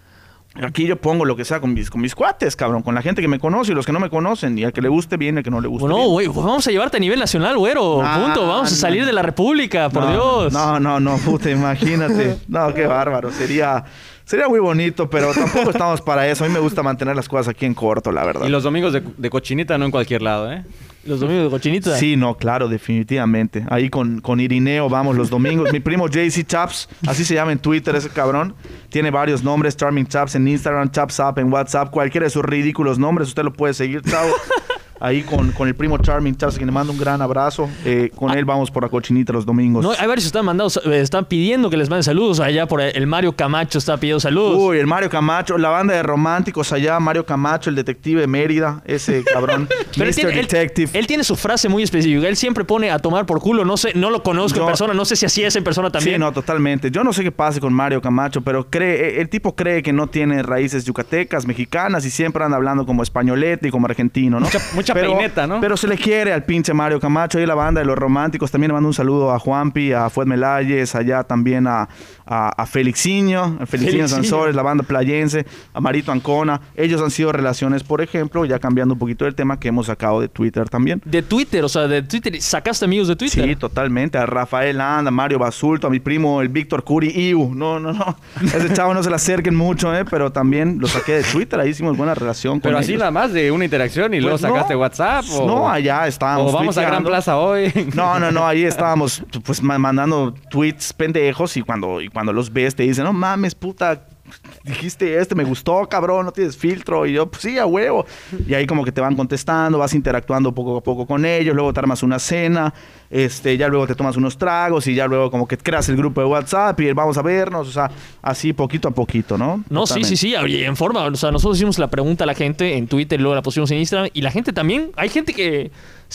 Aquí yo pongo lo que sea con mis, con mis cuates, cabrón, con la gente que me conoce y los que no me conocen, y al que le guste bien, y al que no le guste Bueno, bien. güey, pues vamos a llevarte a nivel nacional, güero. Ah, Punto. Vamos a salir de la República, por no, Dios. No, no, no, puta, imagínate. No, qué bárbaro. Sería, sería muy bonito, pero tampoco estamos para eso. A mí me gusta mantener las cosas aquí en corto, la verdad. Y los domingos de, de cochinita no en cualquier lado, ¿eh? Los domingos de cochinita. Sí, no, claro, definitivamente. Ahí con, con Irineo vamos los domingos. Mi primo JC Chaps, así se llama en Twitter ese cabrón. Tiene varios nombres, Charming Chaps en Instagram, Chaps Up en WhatsApp, cualquiera de sus ridículos nombres, usted lo puede seguir, chao. Ahí con, con el primo Charming a quien le mando un gran abrazo. Eh, con él vamos por la cochinita los domingos. No, hay varios que están mandando, eh, están pidiendo que les manden saludos. Allá por el Mario Camacho está pidiendo saludos. Uy, el Mario Camacho, la banda de románticos allá, Mario Camacho, el detective de Mérida, ese cabrón, Pero él Mr. tiene, él- Detective. él tiene su frase muy específica. Él siempre pone a tomar por culo. No sé, no lo conozco en persona. No sé si así es en persona también. Sí, no, totalmente. Yo no sé qué pase con Mario Camacho, pero cree, el tipo cree que no tiene raíces yucatecas, mexicanas y siempre anda hablando como españolete y como argentino, ¿no? Mucha- mucha peineta, ¿no? Pero se le quiere al pinche Mario Camacho y la banda de los románticos. También le mando un saludo a Juanpi, a Fued Melayes, allá también a, a, a Felixiño, a Felixiño. Sansores, la banda playense, a Marito Ancona. Ellos han sido relaciones, por ejemplo, ya cambiando un poquito el tema que hemos sacado de Twitter también. De Twitter, o sea, de Twitter. ¿Sacaste amigos de Twitter? Sí, totalmente. A Rafael Anda, a Mario Basulto, a mi primo, el Víctor Curi, Iu. No, no, no. Ese chavo no se le acerquen mucho, ¿eh? Pero también lo saqué de Twitter. Ahí hicimos buena relación con Pero así nada más de una interacción y luego Pues sacaste WhatsApp. O, No, allá estábamos. O vamos a Gran. Plaza hoy. No, no, no, ahí estábamos pues ma- mandando tweets pendejos y cuando, y cuando los ves te dicen, no mames, puta, dijiste este, me gustó, cabrón, no tienes filtro. Y yo, pues sí, a huevo. Y ahí como que te van contestando, vas interactuando poco a poco con ellos, luego te armas una cena, este, ya luego te tomas unos tragos y ya luego como que creas el grupo de WhatsApp y vamos a vernos, o sea, así poquito a poquito, ¿no? No, sí, sí, sí, oye, en forma. O sea, nosotros hicimos la pregunta a la gente en Twitter, luego la pusimos en Instagram y la gente también, hay gente que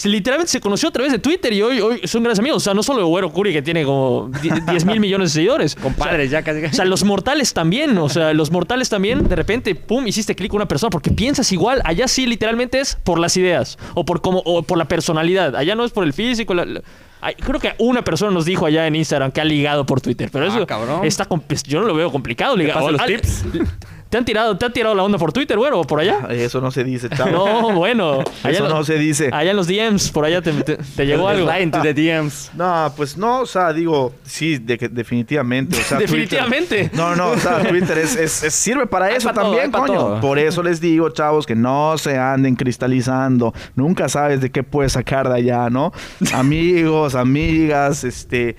literalmente se conoció a través de Twitter y hoy, hoy son grandes amigos. O sea, no solo Güero Curi que tiene como 10 mil millones de seguidores. Compadres, ya casi. O sea, los mortales también, o sea, los mortales también, de repente, pum, hiciste clic con una persona porque piensas igual. Allá sí, literalmente es por las ideas o por cómo, o por la personalidad. Allá no es por el físico. la- la- Ay, creo que una persona nos dijo allá en Instagram que ha ligado por Twitter, pero Ah, eso cabrón. está pues, yo no lo veo complicado. ligar. pasan los Al- tips? ¿Te han tirado, te han tirado la onda por Twitter, güero, o por allá? Eso no se dice, chavo. No, bueno. Allá Eso no se dice. Allá en los DMs, por allá te, te- te llegó algo. Into the DMs. No, pues no, o sea, digo, sí, de definitivamente. O sea, Twitter- Definitivamente. no, no, o sea, Twitter es, es- es- sirve para Hay eso también, coño. todo. Por eso les digo, chavos, que no se anden cristalizando. Nunca sabes de qué puedes sacar de allá, ¿no? Amigos, amigas, este,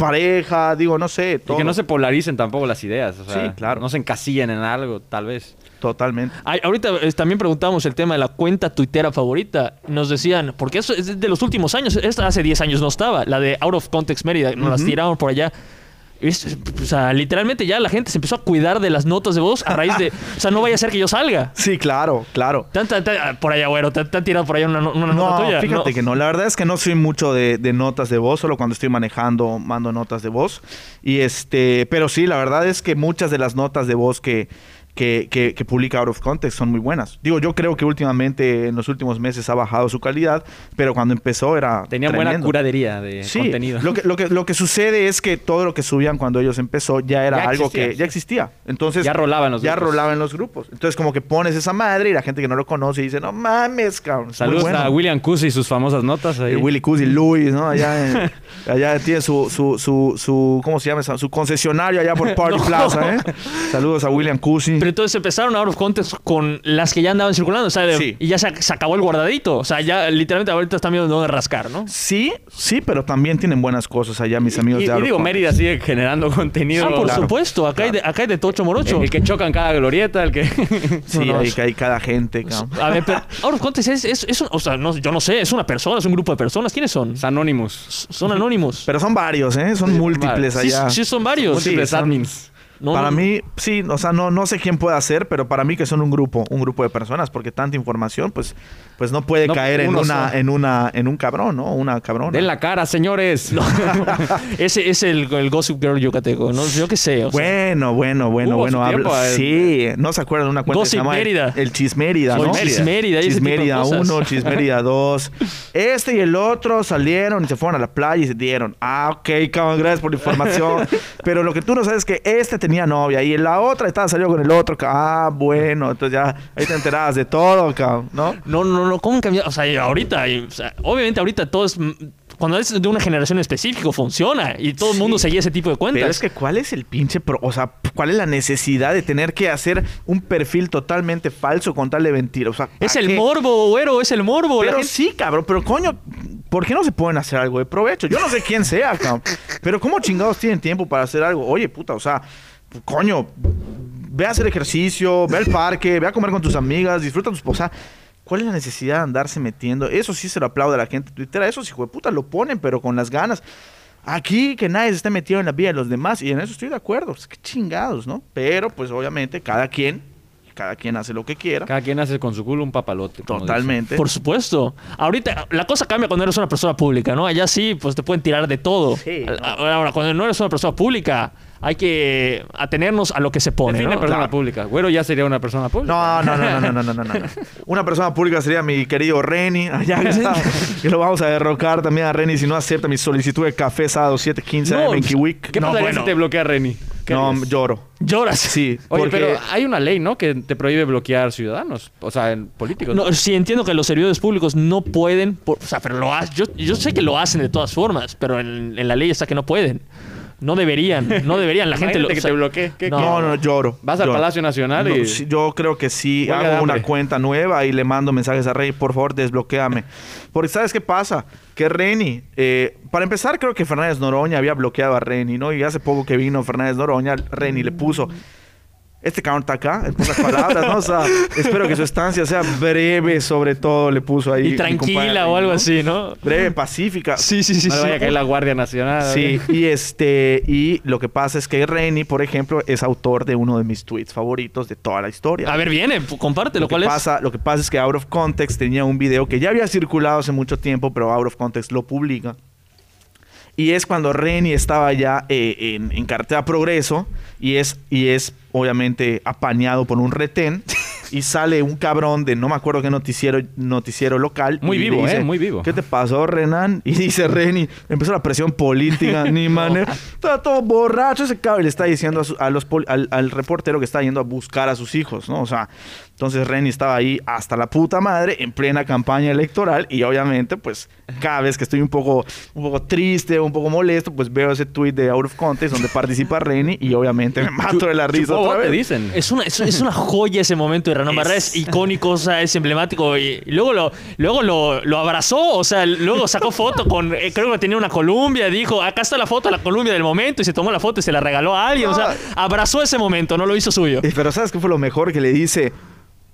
pareja, digo, no sé, Y todo. que no se polaricen tampoco las ideas. O sea, Sí, claro. No se encasillen en algo, tal vez. Totalmente. Ay, ahorita eh, también preguntábamos el tema de la cuenta tuitera favorita. Nos decían, porque eso es de los últimos años, esta hace 10 años no estaba, la de Out of Context Mérida, nos las tiraron por allá. Es- o sea, literalmente ya la gente se empezó a cuidar de las notas de voz a raíz de, o sea, no vaya a ser que yo salga. Sí, claro, claro. Por allá, güero, te, han tirado por allá una, no- una nota No, tuya. fíjate No. que no. La verdad es que no soy mucho de, de notas de voz, solo cuando estoy manejando mando notas de voz. Y este, pero sí, la verdad es que muchas de las notas de voz que, que, que- que publica Out of Context son muy buenas. Digo, yo creo que últimamente, en los últimos meses, ha bajado su calidad, pero cuando empezó era. Tenían buena curadería de Sí, contenido. Lo que, lo, que, lo que sucede es que todo lo que subían cuando ellos empezó ya era Ya algo existía, que ya existía. Entonces, Ya rolaba en los Ya grupos. rolaba en los grupos. Entonces, como que pones esa madre y la gente que no lo conoce dice, no mames, cabrón. Saludos bueno". a William Cusi y sus famosas notas ahí. El Willy Cusi Luis, ¿no? Allá, en- allá tiene su, su, su, su, ¿cómo se llama? Su concesionario allá por Party No. Plaza, ¿eh? Saludos a William Cusi. Pero entonces empezaron Out of Context con las que ya andaban circulando, o sea, de- Sí. y ya se, se acabó el guardadito. O sea, ya literalmente ahorita están viendo dónde rascar, ¿no? Sí, sí, pero también tienen buenas cosas allá, mis amigos Y, de y Out digo. Mérida sigue generando contenido. Ah, por claro. supuesto, acá, hay de, acá hay de Tocho Morocho. El, el que choca en cada glorieta, el que... Sí, No, no, ahí es- que hay cada gente, cabrón. A ver, pero Out of Context es, es, es un- o sea, no, yo no sé, es una persona, es un grupo de personas. ¿Quiénes son? Es Anonymous. Son anónimos. Pero son varios, ¿eh? Son múltiples sí, allá. sí son varios. Múltiples son- admins. No, para no, mí, sí, o sea, no, no sé quién puede hacer, pero para mí que son un grupo, un grupo de personas, porque tanta información, pues, pues no puede No, caer en una, en una, en un cabrón, ¿no? Una cabrona. Den la cara, señores. Ese es el, el Gossip Girl yucateco, ¿no? Yo qué sé. o sea. Bueno, bueno, bueno, bueno. sí, no se acuerdan de una cuenta que se Gossip llama Mérida. El Chismérida, ¿no? el Chismérida, de Chismérida cosas. 1, Chismérida 2. Este y el otro salieron y se fueron a la playa y se dieron. Ah, ok, cabrón, gracias por la información. Pero lo que tú no sabes es que este tenía novia y la otra estaba salió con el otro. Ah, bueno, entonces ya ahí te enterabas de todo, cabrón, ¿no? No, no, no, ¿cómo cambiar? O sea, ahorita, y, o sea, obviamente ahorita todo es... Cuando es de una generación específica, funciona. Y todo el mundo Sí. seguía ese tipo de cuentas. Pero es que, ¿cuál es el pinche pro? O sea, ¿cuál es la necesidad de tener que hacer un perfil totalmente falso con tal de mentira? O sea, Es ¿para el qué? morbo, güero, es el morbo. La Pero gente- sí, cabrón, pero coño, ¿por qué no se pueden hacer algo de provecho? Yo no sé quién sea, cabrón. Pero ¿cómo chingados tienen tiempo para hacer algo? Oye, puta, o sea, coño, ve a hacer ejercicio, ve al parque, ve a comer con tus amigas, disfruta tus... Sea, ¿cuál es la necesidad de andarse metiendo? Eso sí se lo aplaude a la gente Twitter. Esos hijo de puta lo ponen, pero con las ganas. Aquí que nadie se esté metido en la vida de los demás. Y en eso estoy de acuerdo. Pues, qué chingados, ¿no? Pero, pues, obviamente, cada quien, cada quien hace lo que quiera. Cada quien hace con su culo un papalote. Totalmente. Por supuesto. Ahorita la cosa cambia cuando eres una persona pública, ¿no? Allá sí, pues te pueden tirar de todo. Sí, ahora, cuando no eres una persona pública, hay que eh, atenernos a lo que se pone. Define ¿no? persona pública. Güero ya sería una persona pública. No, no, no, no, no, no, no, no. Una persona pública sería mi querido Reni, ah, allá que, está, que lo vamos a derrocar también a Reni si no acepta mi solicitud de café sábado 7:15 no, pues, en Kiwik. ¿Qué no, bueno. si te bloquea Reni? No, lloro. ¿Lloras? Sí. Pero hay una ley, ¿no? Que te prohíbe bloquear ciudadanos, o sea, en políticos. No, sí, entiendo que los servidores públicos no pueden, o sea, pero lo ha... yo, yo sé que lo hacen de todas formas, pero en la ley está que no pueden. No deberían, no deberían. La gente lo. Que o sea, te bloquee. ¿Qué- no. qué? No, no, lloro. Vas al. Palacio Nacional No, y... sí, yo creo que sí. Hago una hambre. cuenta nueva y le mando mensajes a Reni, por favor, desbloqueame. Porque ¿sabes qué pasa? Que Reni, eh, para empezar, creo que Fernández Noroña había bloqueado a Reni, ¿no? Y hace poco que vino Fernández Noroña, Reni le puso. Este cabrón está acá, en pocas palabras, ¿no? O sea, espero que su estancia sea breve, sobre todo, le puso ahí. Y tranquila o algo ¿no? así, ¿no? Breve, pacífica. Sí, sí, sí. No sí. vaya a caer la Guardia Nacional. Sí, y este, y lo que pasa es que Reni, por ejemplo, es autor de uno de mis tweets favoritos de toda la historia. A ver, viene, compártelo. lo que, ¿Cuál es? pasa, lo que pasa es que Out of Context tenía un video que ya había circulado hace mucho tiempo, pero Out of Context lo publica. Y es cuando Reni estaba ya eh, en, en carretera Progreso y es, y es obviamente apañado por un retén y sale un cabrón de no me acuerdo qué noticiero, noticiero local. Muy vivo, dice, ¿eh? Muy vivo. ¿Qué te pasó, Renan? Y dice Reni, empezó la presión política, ni manera. Está todo borracho ese cabrón. Y le está diciendo a, su- a los al, al reportero que está yendo a buscar a sus hijos, ¿no? O sea, entonces Reni estaba ahí hasta la puta madre en plena campaña electoral y obviamente, pues, cada vez que estoy un poco, un poco triste, un poco molesto, pues veo ese tweet de Out of Context donde participa Reni y obviamente me mato de la risa otra vez. dicen. Es una, es, es una joya ese momento de Renan Barrera, es icónico, o sea, es emblemático. Y, y luego lo, luego lo, lo abrazó, o sea, luego sacó foto con, eh, creo que tenía una Columbia, dijo, acá está la foto la Columbia del momento, y se tomó la foto y se la regaló a alguien. O sea, abrazó ese momento, no lo hizo suyo. Pero ¿sabes qué fue lo mejor que le dice?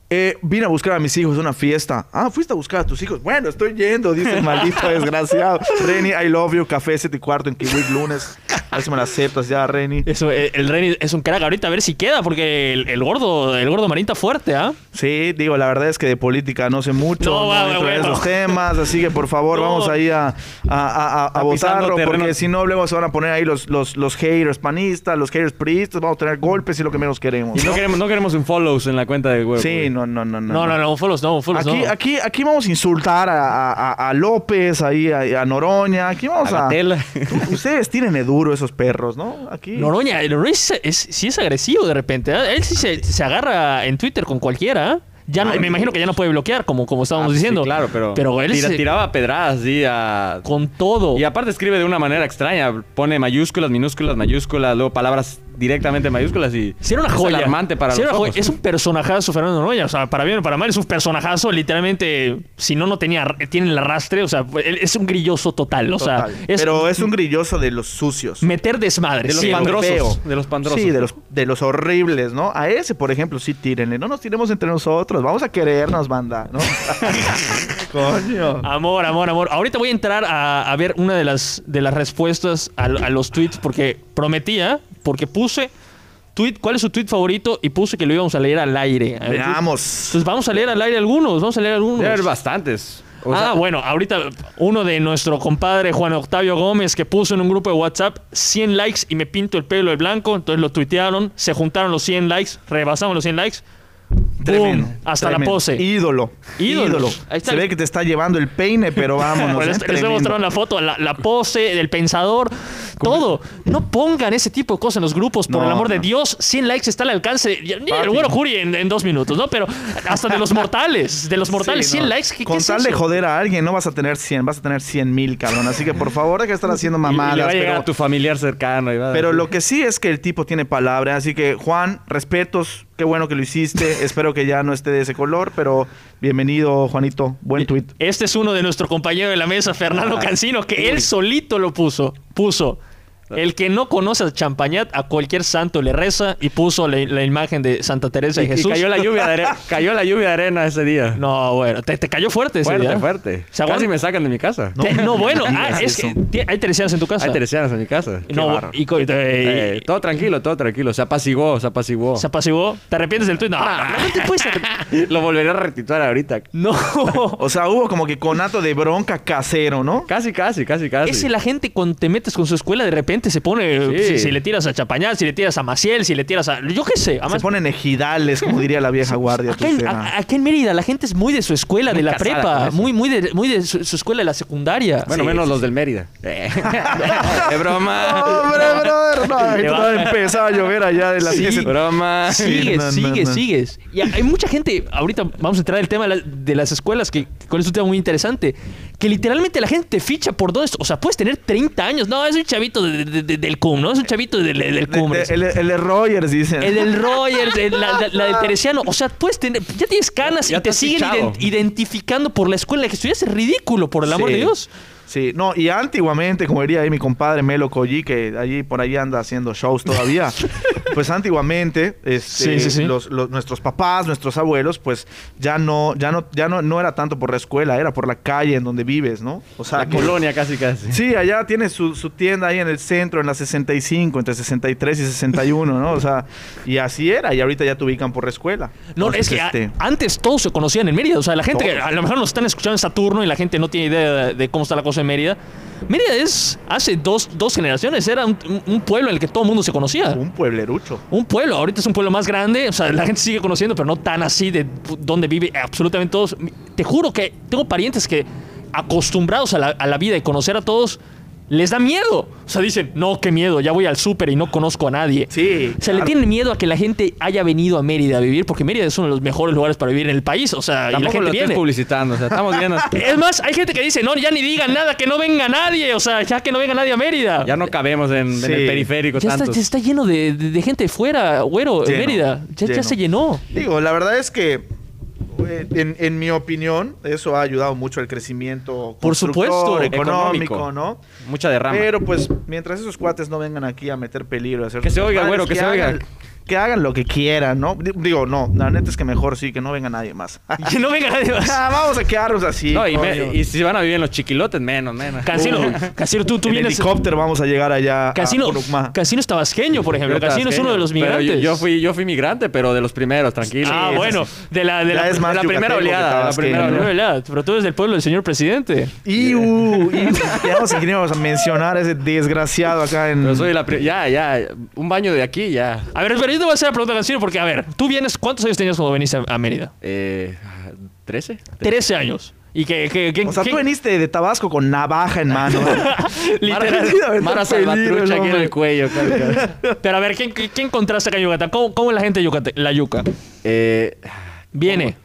Eh, vine a buscar a mis hijos a una fiesta. Ah, fuiste a buscar a tus hijos. Bueno, estoy yendo, dice el maldito desgraciado. Reni, I love you. Café 7 y cuarto en Kiwi lunes. A ver si me la aceptas ya, Reni. Eso, eh, el Reni es un crack ahorita, a ver si queda, porque el, el gordo, el gordo Marín está fuerte, ¿ah? Sí, digo, la verdad es que de política no sé mucho. No, No, va, bueno. esos temas. Así que, por favor, No. vamos ahí a, a, a, votarlo. Porque si no, luego se van a poner ahí los, los, los haters panistas, los haters priistas. Vamos a tener golpes y lo que menos queremos. Y no queremos, no queremos un follows en la cuenta de huevo. Sí, no, no, no, no. No, no, no, no, Aquí, no. aquí, aquí vamos a insultar a, a- a López, ahí a, a Noroña. Aquí vamos A a. Ustedes tienen duro esos perros, ¿no? Aquí. Noroña, Noroña es, es- sí es agresivo de repente. ¿eh? Él sí se, se agarra en Twitter con cualquiera. ¿eh? Ya no- me imagino que ya no puede bloquear, como, como estábamos Ah, sí, diciendo. claro, pero, Pero él tira- se- tiraba pedradas, sí, a... con todo. Y aparte escribe de una manera extraña. Pone mayúsculas, minúsculas, mayúsculas, luego palabras directamente mayúsculas y... Sí, era una es joya. alarmante para Sí, era los ojos. Es un personajazo, Fernando Noroña. O sea, para bien o para mal, es un personajazo. Literalmente, si no, no tenía, tiene el arrastre. O sea, es un grilloso total. O sea, Total. es Pero es un grilloso de los sucios. meter desmadre. De los sí, pandrosos. feo. De los pandrosos. Sí, de los, de los horribles, ¿no? A ese, por ejemplo, sí tírenle. No nos tiremos entre nosotros. Vamos a querernos, banda, ¿no? Coño. Amor, amor, amor. Ahorita voy a entrar a, a ver una de las, de las respuestas a, a los tweets porque prometía, porque puse tweet, cuál es su tweet favorito y puse que lo íbamos a leer al aire. Veamos. Entonces vamos a leer al aire algunos, vamos a leer algunos. Debe haber bastantes. O ah, sea, bueno, ahorita uno de nuestro compadre Juan Octavio Gómez que puso en un grupo de WhatsApp 100 likes y me pinto el pelo de blanco, entonces lo tuitearon, se juntaron los 100 likes, rebasamos los 100 likes. Tremendo, ¡Boom! Hasta tremendo. la pose. Ídolo. Ídolo. Ídolo. Ahí está Se el- ve que te está llevando el peine, pero vámonos. Bueno, ¿eh? les, les voy a Tremendo. mostrar la foto, la, la pose del pensador, todo. No pongan ese tipo de cosas en los grupos, por No, el amor de. Dios. 100 likes está al alcance. Ya El güero Juri en, en dos minutos, ¿no? Pero hasta de los mortales, de los mortales, Sí, 100 no. likes. ¿qué, Con qué es tal de joder a alguien, no vas a tener 100, vas a tener 100 mil, cabrón. Así que por favor, deja de estar haciendo y- y le mamadas. va a llegar pero- a tu familiar cercano. y va a Pero lo que sí es que el tipo tiene palabra. Así que, Juan, respetos. Qué bueno que lo hiciste. Espero que ya no esté de ese color, pero bienvenido, Juanito. Buen tweet. Este es uno de nuestro compañero de la mesa, Fernando Ah, Cancino, que él solito lo puso. Puso. El que no conoce a Champañat, a cualquier santo le reza y puso la, la imagen de Santa Teresa Y, y, y Jesús. cayó la lluvia de arena. cayó la lluvia de arena ese día. No, bueno, te, te cayó fuerte ese fuerte, día. fuerte. Aguanta- Casi me sacan de mi casa. Te- No, bueno, ah, es que hay teresianas en tu casa. Hay teresianas en mi casa. No, y, eh, todo tranquilo, todo tranquilo. Se apaciguó, se apaciguó. se apaciguó. ¿Te arrepientes del tweet? No, no, no te puedes. Lo volveré a retituar ahorita. No. O sea, hubo como que conato de bronca casero, ¿no? Casi, casi, casi, casi. Es la gente cuando te metes con su escuela, de repente se pone. Sí. Si, si le tiras a Chapañal, si le tiras a Maciel, si le tiras a. Yo qué sé. Se Además, ponen ejidales, como diría la vieja guardia. Acá a- aquí en Mérida la gente es muy de su escuela, Muy de la prepa, muy, muy de, muy de su, su escuela de la secundaria. Bueno, Sí, menos sí, los del Mérida. Eh. de broma. ¡Hombre, brother! No, va. a empezar a llover allá de las Sí. 10. broma. Sigues, no, sigues, no. sigues. Y hay mucha gente, ahorita vamos a entrar en el tema de, la- de las escuelas, que con es un tema muy interesante, que literalmente la gente te ficha por todo esto. O sea, puedes tener 30 años. No, es un chavito de- de- de- del CUM, ¿no? Es un chavito del, del De- CUM. el, el de Rogers, dicen. El del Rogers, el- la, la- la del Teresiano. O sea, puedes tener. Ya tienes canas Ya y te siguen ident- identificando por la escuela en la que estudias. Es ridículo, por el amor Sí. de Dios. Sí, no, y antiguamente, como diría ahí mi compadre Melo Colli, que allí por ahí anda haciendo shows todavía. pues antiguamente, este, Sí, sí, sí. Los, los- nuestros papás, nuestros abuelos, pues ya no, ya no, ya no, no era tanto por la escuela, era por la calle en donde vives, ¿no? O sea, La que- colonia casi casi. Sí, allá tiene su, su tienda ahí en el centro, en la 65, entre 63 y 61, ¿no? O sea, y así era, y ahorita ya te ubican por la escuela. No, Entonces, es que a- este, antes todos se conocían en Mérida. O sea, la gente que a lo mejor nos están escuchando en Saturno y la gente no tiene idea de, de cómo está la cosa en Mérida. Mérida es, hace dos, dos generaciones, era un, un- pueblo en el que todo el mundo se conocía. un Un pueblo, ahorita es un pueblo más grande, o sea, la gente sigue conociendo, pero no tan así de donde vive absolutamente todos. Te juro que tengo parientes que acostumbrados a la, a la vida y conocer a todos, les da miedo. O sea, dicen, no, qué miedo, ya voy al súper y no conozco a nadie. Sí, O sea, le tienen miedo a que la gente haya venido a Mérida a vivir, porque Mérida es uno de los mejores lugares para vivir en el país. O sea, y la gente lo viene. publicitando, o sea, estamos viendo. Es más, hay gente que dice, no, ya ni digan nada, que no venga nadie. O sea, ya que no venga nadie a Mérida. Ya no cabemos en, el periférico Ya está, ya está lleno de, de- de gente fuera, güero, en Lleno, Mérida. Ya, ya se llenó. Digo, la verdad es que, en, en mi opinión, eso ha ayudado mucho al crecimiento Por supuesto. económico, Económico. ¿no? Mucha derrama. Pero pues, mientras esos cuates no vengan aquí a meter peligro, a hacer Que se oiga, güero, que se oiga. Que hagan lo que quieran, ¿no? Di- Digo, no, la neta es que mejor sí, que no venga nadie más. Que no venga nadie más. Ah, vamos a quedarnos así. no, y, me- y si van a vivir en los chiquilotes, menos, menos. Casino. Casino, tú, tú en vienes. helicóptero vamos a llegar allá Casino, a. Casino es tabasqueño, por ejemplo. Casino es uno de los pero yo- migrantes. Yo, fui, yo fui migrante, pero de los primeros, tranquilo. Ah, Sí, bueno, sí. de la, de la, es más de la yucateco primera oleada. La primera ¿no? oleada. Pero tú eres del pueblo del señor presidente. Iu, iu, ya vamos a, vamos a mencionar a ese desgraciado acá en... Pero soy la ya, ya, un baño de aquí, ya. A ver, pero yo te voy a hacer la pregunta, Casino, porque, a ver, tú vienes, ¿cuántos años tenías cuando viniste a, a Mérida? Eh, ¿13? 13 años. Y que, que, que- O sea, que- tú viniste de Tabasco con navaja en mano. literal. Mara- Mara Salvatrucha aquí en el cuello. claro, claro. Pero a ver, ¿qué, qué, qué encontraste acá en Yucatán? ¿Cómo, cómo es la gente de Yucatán? La yuca. Eh, Viene.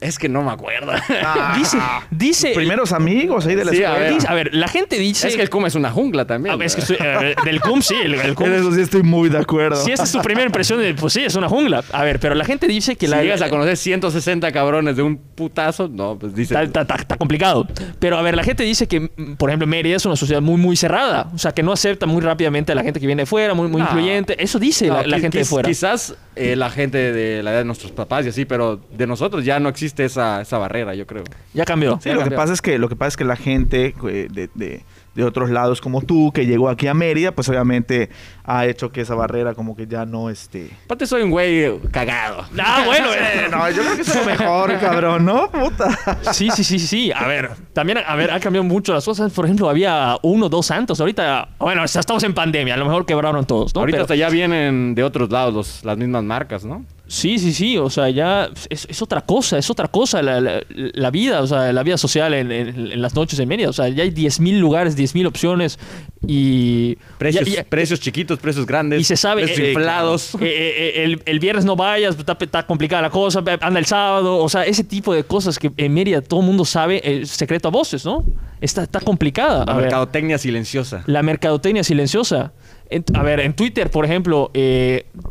Es que no me acuerdo. Ah, Dice, dice. Primeros amigos ahí de la Sí, a escuela. ver. dice- a ver, la gente dice. es que el cum es una jungla Ah, también. es que estoy- del CUM, sí, el, el CUM. En eso sí estoy muy de acuerdo. Si esa es tu primera impresión, de, pues sí, es una jungla. A ver, pero la gente dice que si la. llegas a conocer 160 cabrones de un putazo, no, pues dice. Está, está- está- está complicado. Pero a ver, la gente dice que, por ejemplo, Mérida es una sociedad muy, muy cerrada. O sea, que no acepta muy rápidamente a la gente que viene de fuera, muy, muy No. influyente. Eso dice No, la, gente de fuera. Quizás eh, la gente de la edad de nuestros papás y así, pero de nosotros ya no existe esa, esa barrera, yo creo. Ya cambió. Sí, lo que pasa es que lo que pasa es que la gente eh, de, de- de otros lados como tú que llegó aquí a Mérida, pues obviamente ha hecho que esa barrera como que ya no este. Aparte soy un güey cagado. Ah, bueno. eh. no, yo creo que es lo mejor, cabrón, ¿no? Puta. Sí, sí, sí, sí. A ver, también, a ver, ha cambiado mucho las cosas. Por ejemplo, había uno o dos santos. Ahorita, bueno, estamos en pandemia. A lo mejor quebraron todos, ¿no? Ahorita Pero- hasta ya vienen de otros lados los- las mismas marcas, ¿no? Sí, sí, sí, o sea, ya es, es otra cosa, es otra cosa la, la- la vida, o sea, la vida social en, en- en las noches en Mérida, o sea, ya hay 10.000 lugares, 10.000 opciones y... Precios, ya- ya- precios chiquitos, precios grandes. y se sabe... Precios eh, inflados. eh, eh, eh, el, el viernes no vayas, está, está complicada la cosa, anda el sábado, o sea, ese tipo de cosas que en Mérida todo el mundo sabe, eh, secreto a voces, ¿no? Está, está complicada. La A ver. mercadotecnia silenciosa. La mercadotecnia silenciosa. En- a ver, en Twitter, por ejemplo,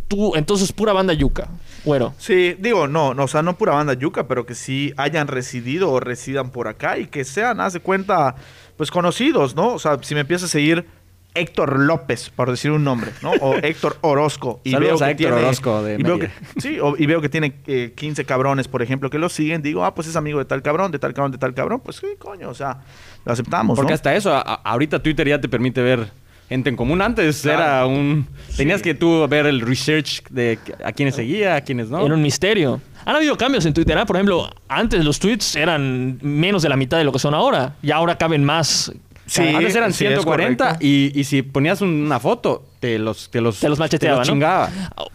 tú, entonces pura banda yuca. Bueno, Sí, digo, no, no, o sea, no pura banda yuca, pero que sí hayan residido o residan por acá y que sean, haz de cuenta, pues conocidos, ¿no? O sea, si me empieza a seguir Héctor López, por decir un nombre, ¿no? O Héctor Orozco. Y Saludos veo a que Héctor tiene, Orozco de y veo que. Sí, o- y veo que tiene eh, 15 cabrones, por ejemplo, que lo siguen. Digo, ah, pues es amigo de tal cabrón, de tal cabrón, de tal cabrón. Pues sí, coño, o sea, lo aceptamos, Porque ¿no? hasta eso, a- ahorita Twitter ya te permite ver gente en común. Antes Claro. era un... Tenías que tú ver el research de a quienes seguía, a quienes no. Era un misterio. Han habido cambios en Twitter. ¿eh? Por ejemplo, antes los tweets eran menos de la mitad de lo que son ahora. Y ahora caben más. Sí, Antes eran sí, es 140 correcto. y, y si ponías una foto, te los, te los, Te los macheteaba, te los ¿no? chingaba.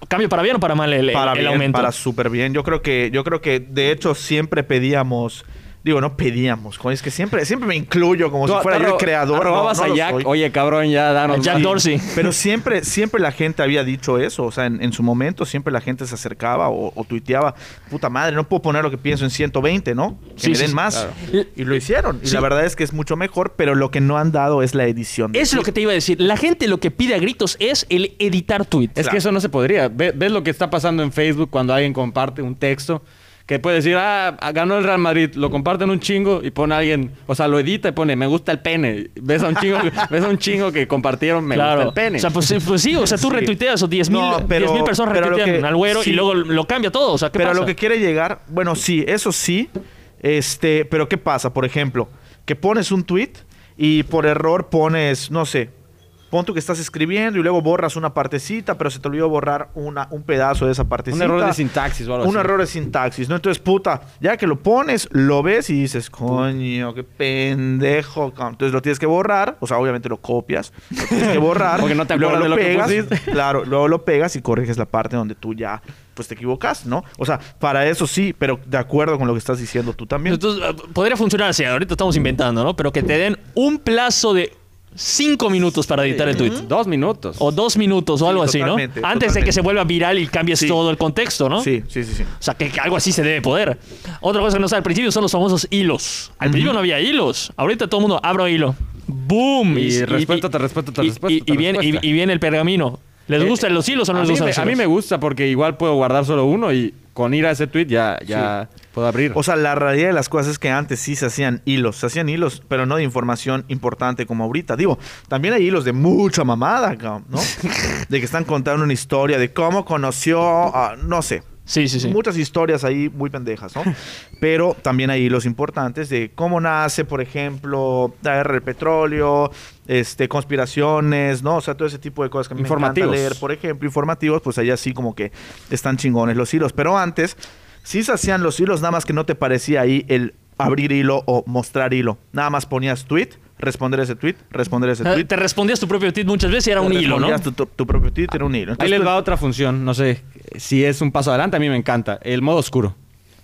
¿Cambio para bien o para mal el, el- para el bien, aumento? para súper bien. Yo creo que, yo creo que de hecho siempre pedíamos, digo, no pedíamos, coño, es que siempre, siempre me incluyo como si fuera yo el creador. arrobabas no, no a lo Jack, soy. oye cabrón, ya danos Jack más". Dorsey. Pero siempre, siempre la gente había dicho eso. O sea, en, en su momento siempre la gente se acercaba o, o tuiteaba, puta madre, no puedo poner lo que pienso en 120, ¿no? Que Sí, me den sí, más. claro. Y lo hicieron. Y Sí. la verdad es que es mucho mejor, pero lo que no han dado es la edición. Es lo que te iba a decir. La gente lo que pide a gritos es el editar tweets. Es que eso no se podría. Ve- ¿Ves lo que está pasando en Facebook cuando alguien comparte un texto? Que puede decir, ah, ganó el Real Madrid, lo comparten un chingo y pone a alguien, o sea, lo edita y pone, me gusta el pene. Ves a un chingo, ves a un chingo que compartieron, me gusta el pene. O sea, pues, sí, pues sí, o sea, tú retuiteas o 10 mil No, pero- personas retuitean que- al güero sí. y luego lo cambia todo. O sea, ¿qué pero a pasa? lo que quiere llegar, bueno, sí, eso sí. Este, pero ¿qué pasa? Por ejemplo, que pones un tweet y por error pones, no sé, pon tú que estás escribiendo y luego borras una partecita, pero se te olvidó borrar una, un pedazo de esa partecita. un error de sintaxis o algo Un así. error de sintaxis, ¿no? Entonces, puta, ya que lo pones, lo ves y dices, coño, qué pendejo. cabrón". Entonces lo tienes que borrar, o sea, obviamente lo copias, lo tienes que borrar. Porque no te acuerdas de lo que pegas, pusiste. Claro, luego lo pegas y corriges la parte donde tú ya, pues te equivocas, ¿no? O sea, para eso sí, pero de acuerdo con lo que estás diciendo tú también. Entonces, eh, podría funcionar así. Ahorita estamos inventando, ¿no? Pero que te den un plazo de 5 minutos para editar el tweet. Dos minutos. O dos minutos o algo así, ¿no? totalmente, Antes de que se vuelva viral y cambies Sí. todo el contexto, ¿no? Sí, sí, sí, sí. O sea, que, que algo así se debe poder. Otra cosa que no sabe al principio son los famosos hilos. Al principio no había hilos. Ahorita todo el mundo abro hilo. ¡Boom! Y respuesta, te respuesta, te y- respuesta, y- te y viene, y, respuesta. y viene el pergamino. ¿Les Eh, gustan los hilos o no a les gustan me- los A mí me gusta porque igual puedo guardar solo uno y con ir a ese tweet ya, ya puedo abrir. O sea, la realidad de las cosas es que antes sí se hacían hilos, se hacían hilos, pero no de información importante como ahorita. Digo, también hay hilos de mucha mamada, cabrón, ¿no? de que están contando una historia de cómo conoció, a- no sé, Sí, sí, sí. muchas historias ahí muy pendejas, ¿no? Pero también hay hilos importantes de cómo nace, por ejemplo, la guerra del petróleo, este, conspiraciones, ¿no? O sea, todo ese tipo de cosas que me encanta leer, por ejemplo, informativos, pues ahí así como que están chingones los hilos. Pero antes, sí se hacían los hilos, nada más que no te parecía ahí el abrir hilo o mostrar hilo. Nada más ponías tweet, responder ese tweet, responder ese Ah, tweet. Te respondías tu propio tweet muchas veces y era un hilo, ¿no? Tu, tu- tu propio tweet era un hilo. Ahí Entonces, les va otra función, no sé si es un paso adelante, a mí me encanta. El modo oscuro.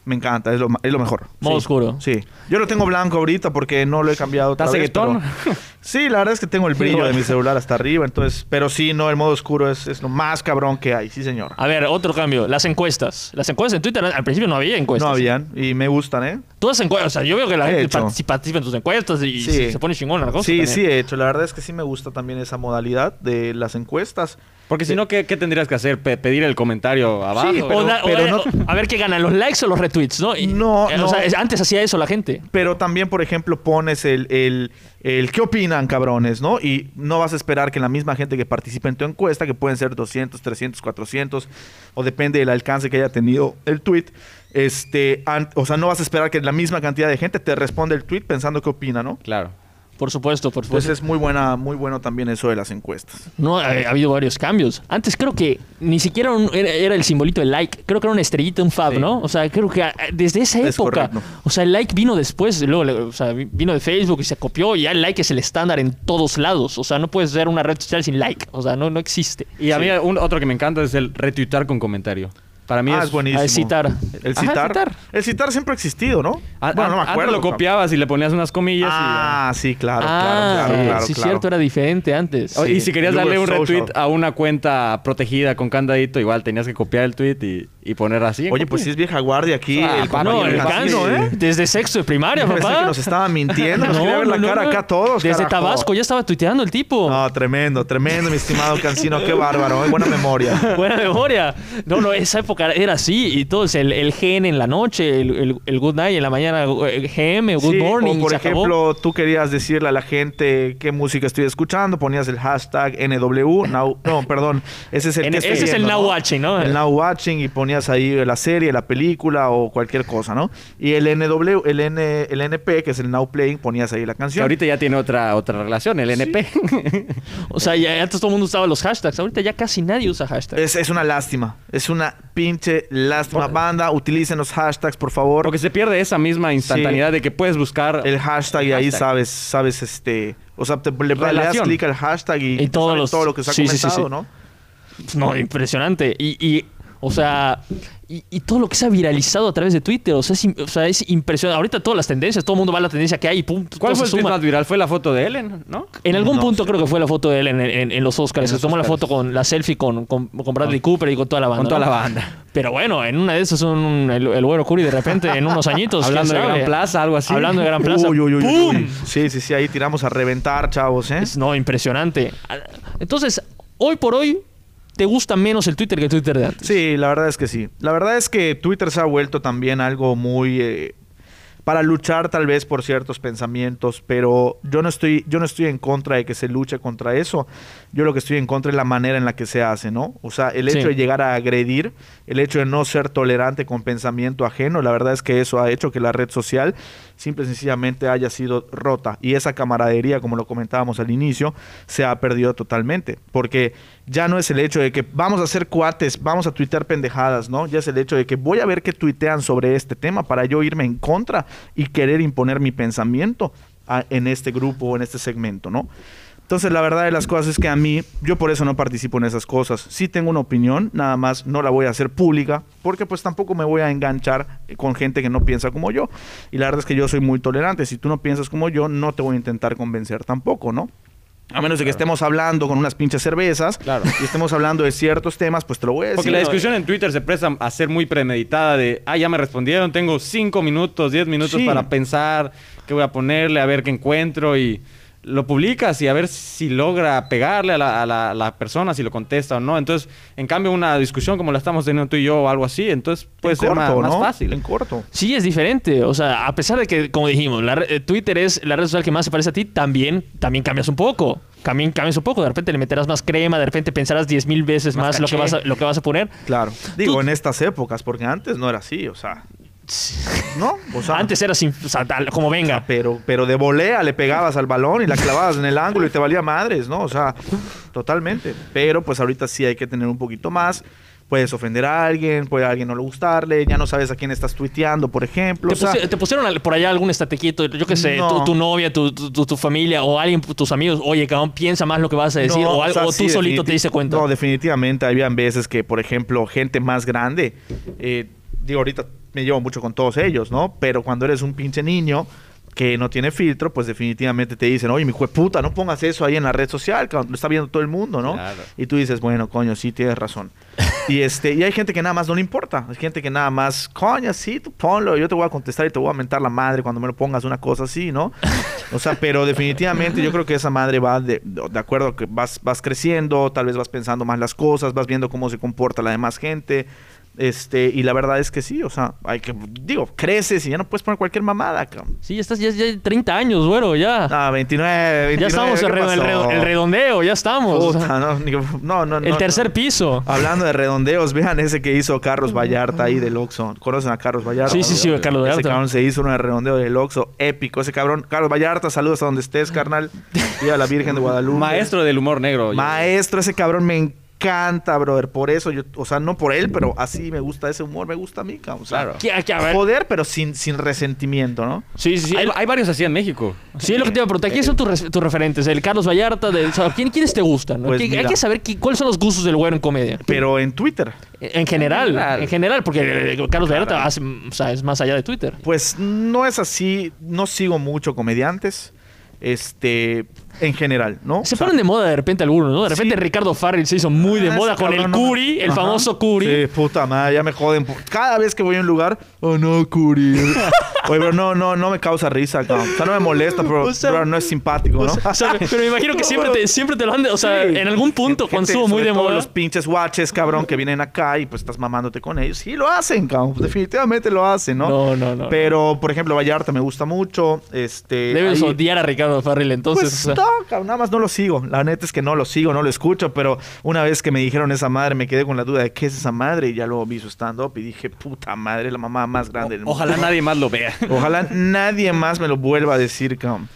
Me encanta, es lo, es lo mejor. Modo Sí, oscuro. Sí. Yo lo tengo blanco ahorita porque no lo he cambiado ¿Estás seguetón? pero- Sí, la verdad es que tengo el brillo de mi celular hasta arriba, entonces... Pero sí, no, el modo oscuro es, es lo más cabrón que hay, sí señor. A ver, otro cambio. Las encuestas. Las encuestas en Twitter, al principio no había encuestas. No habían, y me gustan, ¿eh? Todas encuestas. O sea, yo veo que la He gente hecho. participa, participa en tus encuestas y Sí. se, se pone chingón la cosa. Sí, también. sí he hecho. La verdad es que sí me gusta también esa modalidad de las encuestas. Porque si no, ¿qué, qué tendrías que hacer? Pe- pedir el comentario abajo. Sí, O pero- da- o pero a- no- o- a ver qué ganan, los likes o los retweets, ¿no? Y- No, eh, no. O sea, es- antes hacía eso la gente. Pero también, por ejemplo, pones el, el, el ¿qué opinan, cabrones? ¿No? Y no vas a esperar que la misma gente que participa en tu encuesta, que pueden ser 200, 300, 400, o depende del alcance que haya tenido el tweet, este, o sea, no vas a esperar que la misma cantidad de gente te responda el tweet pensando qué opina, ¿no? Claro. Por supuesto, por supuesto. Entonces es muy buena, muy bueno también eso de las encuestas. No, ha, ha habido varios cambios. Antes creo que ni siquiera un- era, era el simbolito del like. Creo que era una estrellita, un fab, Sí. ¿no? O sea, creo que desde esa Es época. correcto. O sea, el like vino después. Luego, o sea, vino de Facebook y se copió. Y ya el like es el estándar en todos lados. O sea, no puedes ser una red social sin like. O sea, no, no existe. Y a mí un- otro que me encanta es el retuitar con comentario. Para mí ah, es, buenísimo. Ah, citar. El citar. El citar siempre ha existido, ¿no? A- bueno, no me antes acuerdo. lo copiabas y le ponías unas comillas Ah, sí, claro, ah, claro, claro, claro. sí, claro. cierto, era diferente antes. y Y si querías darle un social. retweet a una cuenta protegida con candadito, igual tenías que copiar el tweet y, y poner así. en Oye, copia. pues sí es vieja guardia aquí. Ah, el papá, no, el Cano, ¿eh? Desde sexto de primaria, pensé papá. que nos estaban mintiendo. Nos quería ver la cara acá a todos. Desde carajo. Tabasco ya estaba tuiteando el tipo. No, tremendo, tremendo, mi estimado Cancino. Qué bárbaro, ¿eh? buena memoria. Buena memoria. No, no, esa época era así. Y todo el, el GN en la noche, el, el- el Good Night en la mañana, el GM, Good Sí, Morning. o por se acabó. ejemplo, tú querías decirle a la gente qué música estoy escuchando, ponías el hashtag NW, now- no, perdón, ese es el que Ese es el Now ¿no? Watching, ¿no? El Now Watching y ponías ahí la serie, la película o cualquier cosa, ¿no? Y el NW, el, N, el NP, que es el Now Playing, ponías ahí la Que canción. ahorita ya tiene otra, otra relación, el NP. O sea, ya antes todo el mundo usaba los hashtags. Ahorita ya casi nadie usa hashtags. Es, es una lástima, es una pinche lástima. Banda, utilicen los hashtags, por favor. Porque se pierde esa misma instantaneidad de que puedes buscar. el hashtag y ahí sabes, sabes, este... O sea, te, le, le das clic al hashtag y, Y todos los- todo lo que se ha sí, sí, sí, comentado, sí. ¿no? No, impresionante. Y, y, o sea, y, y todo lo que se ha viralizado a través de Twitter. O sea, es, im- o sea, es impresionante. Ahorita todas las tendencias, todo el mundo va a la tendencia que hay y pum, ¿Cuál todo fue el se tweet suma. más viral? Fue la foto de Ellen, ¿no? En algún No punto creo que fue la foto de él en, en- en los Oscars. En Se los tomó la foto con la selfie con, con, con Bradley Cooper y con toda la banda. Con toda ¿no? la banda. Pero bueno, en una de esas un, el, el güero Curry de repente en unos añitos. Hablando ¿quién de? Gran Plaza, algo así. Hablando de Gran Plaza. Uy, uy, uy, uy, ¡Pum! Sí, sí, sí, ahí tiramos a reventar, chavos, ¿eh? Es, no, impresionante. Entonces, hoy por hoy, te gusta menos el Twitter que el Twitter de antes. Sí, la verdad es que sí. La verdad es que Twitter se ha vuelto también algo muy eh, para luchar tal vez por ciertos pensamientos, pero yo no estoy yo no estoy en contra de que se luche contra eso. Yo lo que estoy en contra es la manera en la que se hace, ¿no? O sea, el hecho Sí. de llegar a agredir, el hecho de no ser tolerante con pensamiento ajeno, la verdad es que eso ha hecho que la red social simple y sencillamente haya sido rota y esa camaradería, como lo comentábamos al inicio, se ha perdido totalmente, porque ya no es el hecho de que vamos a hacer cuates, vamos a tuitear pendejadas, ¿no? Ya es el hecho de que voy a ver qué tuitean sobre este tema para yo irme en contra y querer imponer mi pensamiento en este grupo o en este segmento, ¿no? Entonces, la verdad de las cosas es que a mí, yo por eso no participo en esas cosas. Sí tengo una opinión, nada más no la voy a hacer pública, porque pues tampoco me voy a enganchar con gente que no piensa como yo. Y la verdad es que yo soy muy tolerante. Si tú no piensas como yo, no te voy a intentar convencer tampoco, ¿no? A menos de que estemos hablando con unas pinches cervezas Claro. y estemos hablando de ciertos temas, pues te lo voy a decir. Porque la discusión en Twitter se presta a ser muy premeditada de, ah, ya me respondieron, tengo cinco minutos, diez minutos Sí. para pensar qué voy a ponerle, a ver qué encuentro y lo publicas y a ver si logra pegarle a la, a la- a la persona, si lo contesta o no. Entonces, en cambio, una discusión como la estamos teniendo tú y yo o algo así, entonces puede en ser más, corto, más ¿no? fácil. En corto. Sí, es diferente. O sea, a pesar de que, como dijimos, la re- eh, Twitter es la red social que más se parece a ti, también, también cambias un poco. También cambias un poco. De repente le meterás más crema, de repente pensarás 10 mil veces Más más, lo, que vas a, lo que vas a poner. Claro. Digo, Tú- en estas épocas, porque antes no era así, o sea. ¿No? O sea, Antes era sin, o sea, como venga. Pero, pero de volea le pegabas al balón y la clavabas en el ángulo y te valía madres, ¿no? O sea, totalmente. Pero pues ahorita sí hay que tener un poquito más. Puedes ofender a alguien, puede a alguien no le gustarle, ya no sabes a quién estás tuiteando, por ejemplo. ¿Te, o sea, pusi- te pusieron por allá algún estatequito, yo qué sé, No. tu, tu novia, tu, tu- familia o alguien, tus amigos, oye, cabrón, piensa más lo que vas a decir No, o, algo, sea, o tú sí, solito te diste cuenta. No, definitivamente habían veces que, por ejemplo, gente más grande, eh, digo, ahorita me llevo mucho con todos ellos, ¿no? Pero cuando eres un pinche niño que no tiene filtro, pues definitivamente te dicen, oye, mi hijo de puta, no pongas eso ahí en la red social, lo está viendo todo el mundo, ¿no? Claro. Y tú dices, bueno, coño, sí, tienes razón. y este y hay gente que nada más no le importa. Hay gente que nada más, coño, sí, tú ponlo, yo te voy a contestar y te voy a mentar la madre cuando me lo pongas una cosa así, ¿no? O sea, pero definitivamente yo creo que esa madre va de, de acuerdo que vas, vas creciendo, tal vez vas pensando más las cosas, vas viendo cómo se comporta la demás gente. Este, y la verdad es que sí, o sea, hay que, digo, creces y ya no puedes poner cualquier mamada, cabrón. Sí, ya estás, ya, ya 30 años, güero, ya. Ah, 29, 29. ya estamos ¿qué en el, pasó? el redondeo, ya estamos. O sea, no, no, no, el no, tercer no. piso. Hablando de redondeos, vean ese que hizo Carlos Vallarta ahí del Oxxo. ¿Conocen a Carlos Vallarta? Sí, sí, sí, Carlos Ese Vallarta. cabrón se hizo de redondeo del Oxxo épico. Ese cabrón, Carlos Vallarta, saludos a donde estés, carnal. Y a la Virgen de Guadalupe. Maestro del humor negro. yo- Maestro, ese cabrón me encanta, brother. Por eso yo, o sea, no por él, pero así me gusta ese humor, me gusta a mí, cabrón. O sea, Claro. ¿Qué- qué- a ver? Joder, pero sin, sin resentimiento, ¿no? Sí, sí, sí. Hay, hay varios así en México. Sí, es lo que te iba a preguntar. ¿Quiénes son tus, tus referentes? El Carlos Vallarta, de, o sea, ¿quién- ¿quiénes te gustan? no? Pues ¿Qué- hay que saber qué- cuáles son los gustos del güero en comedia. Pero en Twitter. En general, general. en general, porque eh, Carlos Vallarta hace- o sea, es más allá de Twitter. Pues no es así, no sigo mucho comediantes. Este, en general, ¿no? Se O sea, ponen de moda de repente algunos, ¿no? De repente Sí. Ricardo Farrell se hizo muy de Ah, moda con el no- Curi, el Ajá. famoso Curi. Sí, puta madre, ya me joden. Cada vez que voy a un lugar, oh no, Curi. Oye, pero no, no, no me causa risa, cabrón. O sea, no me molesta, pero, O sea, pero no es simpático, ¿no? O sea, pero me imagino que No, siempre te, siempre te lo han... de- O sea, Sí. en algún punto, Gente, estuvo muy de moda... los pinches guaches, cabrón, que vienen acá y pues estás mamándote con ellos. Sí, lo hacen, cabrón. Definitivamente lo hacen, ¿no? No, no, no. Pero, por ejemplo, Vallarta me gusta mucho. Este. Debes ahí- odiar a Ricardo Farrell entonces. Pues o sea. Cabrón, nada más no lo sigo. La neta es que no lo sigo, no lo escucho, pero una vez que me dijeron esa madre, me quedé con la duda de qué es esa madre y ya luego vi su stand-up y dije, puta madre, la mamá más grande del mundo. Ojalá nadie más lo vea. Ojalá nadie más me lo vuelva a decir, cabrón.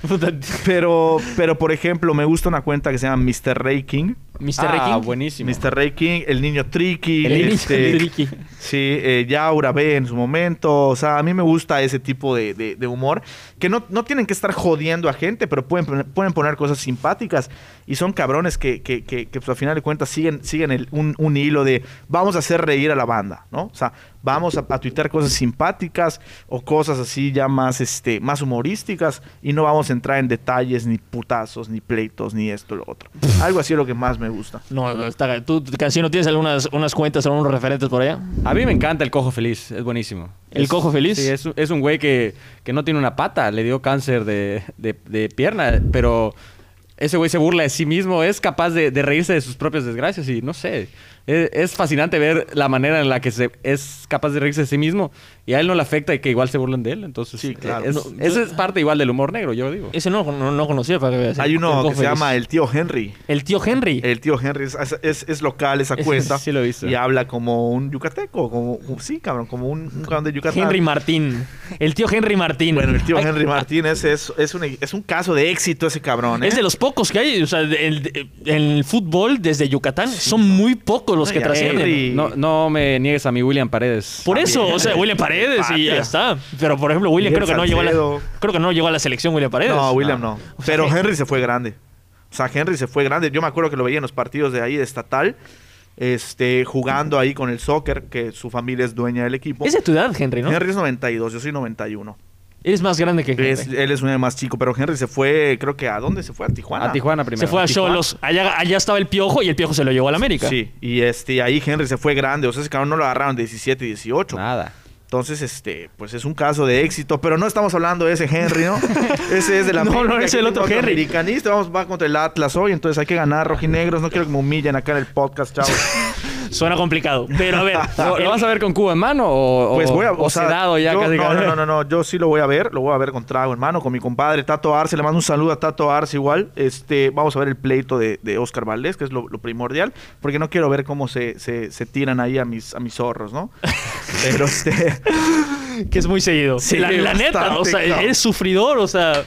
Pero, pero por ejemplo, me gusta una cuenta que se llama Mr. Ray King. Mr. Ah, Reking. buenísimo. Mr. Ray King, el niño Tricky, El niño este, Tricky. Sí, eh, Yaura B en su momento. O sea, a mí me gusta ese tipo de, de- de humor. Que no, no tienen que estar jodiendo a gente, pero pueden, poner- pueden poner cosas simpáticas. Y son cabrones que, que, que, pues, al final de cuentas siguen, siguen el- un, un hilo de vamos a hacer reír a la banda, ¿no? O sea, vamos a, a tuitear cosas simpáticas o cosas así ya más, este, más humorísticas. Y no vamos a entrar en detalles, ni putazos, ni pleitos, ni esto, lo otro. Algo así es lo que más me gusta. No, está, ¿tú, Cancino, tienes algunas unas cuentas, algunos referentes por allá? A mí me encanta el cojo feliz, es buenísimo. ¿El Es- Cojo Feliz? Sí, es, un- es un güey que, que no tiene una pata, le dio cáncer de, de- de pierna, pero ese güey se burla de sí mismo, es capaz de, de reírse de sus propias desgracias y no sé. Es, es fascinante ver la manera en la que se, es capaz de reírse de sí mismo y a él no le afecta y que igual se burlen de él. Entonces, Sí, claro. es- No, eso yo- es parte igual del humor negro, yo digo. Ese no, no, no conocía para que veas. Hay uno Tengo que se llama el tío Henry. El tío Henry. El tío Henry es, es- es local esa Ese cuenta. sí lo he visto. Y habla como un yucateco, como sí, cabrón, como un, un cabrón de Yucatán. Henry Martín. El tío Henry Martín. Bueno, el tío Ay, Henry Martínez es, es, un, es un caso de éxito ese cabrón, ¿eh? Es de los pocos que hay. O sea, el, el fútbol desde Yucatán son muy pocos los No, que trascienden. Henry- No, no me niegues a mi William Paredes. Por eso, o sea, William Paredes y ya está. Pero por ejemplo, William creo que no llegó a la, creo que no llegó a la selección William Paredes. No, William no. O sea, Pero Henry se fue grande. O sea, Henry se fue grande. Yo me acuerdo que lo veía en los partidos de ahí, de estatal, este, jugando ahí con el soccer, que su familia es dueña del equipo. Es de tu edad, Henry, ¿no? Henry es 92, yo soy 91. Eres más grande que Henry. Es- él es un año más chico, pero Henry se fue, creo que ¿a dónde se fue? ¿A Tijuana? A Tijuana primero. se fue a. Cholos. Allá, allá estaba el piojo y el piojo se lo llevó a la América. Sí, y este, ahí Henry se fue grande. O sea, ese cabrón no lo agarraron de 17 y 18. Nada. Entonces, este, pues es un caso de éxito, pero no estamos hablando de ese Henry, ¿no? ese es de la No, no, es el otro Henry. Americanista, vamos va contra el Atlas hoy, entonces hay que ganar rojinegros, no quiero que me humillen acá en el podcast, chavos. Suena complicado. Pero a ver. ¿Lo, el- lo vas a ver con cubo en mano o, Pues voy a, o o sea, sedado ya yo- casi no, no, no, no, no, yo sí lo voy a ver, lo voy a ver con trago en mano, con mi compadre Tato Arce, le mando un saludo a Tato Arce igual, este, vamos a ver el pleito de, de Oscar Valdés, que es lo, lo primordial, porque no quiero ver cómo se, se, se tiran ahí a mis, a mis zorros, ¿no? Pero este... que es muy seguido. Sí, la, la neta, o sea, cabrón. eres sufridor, o sea.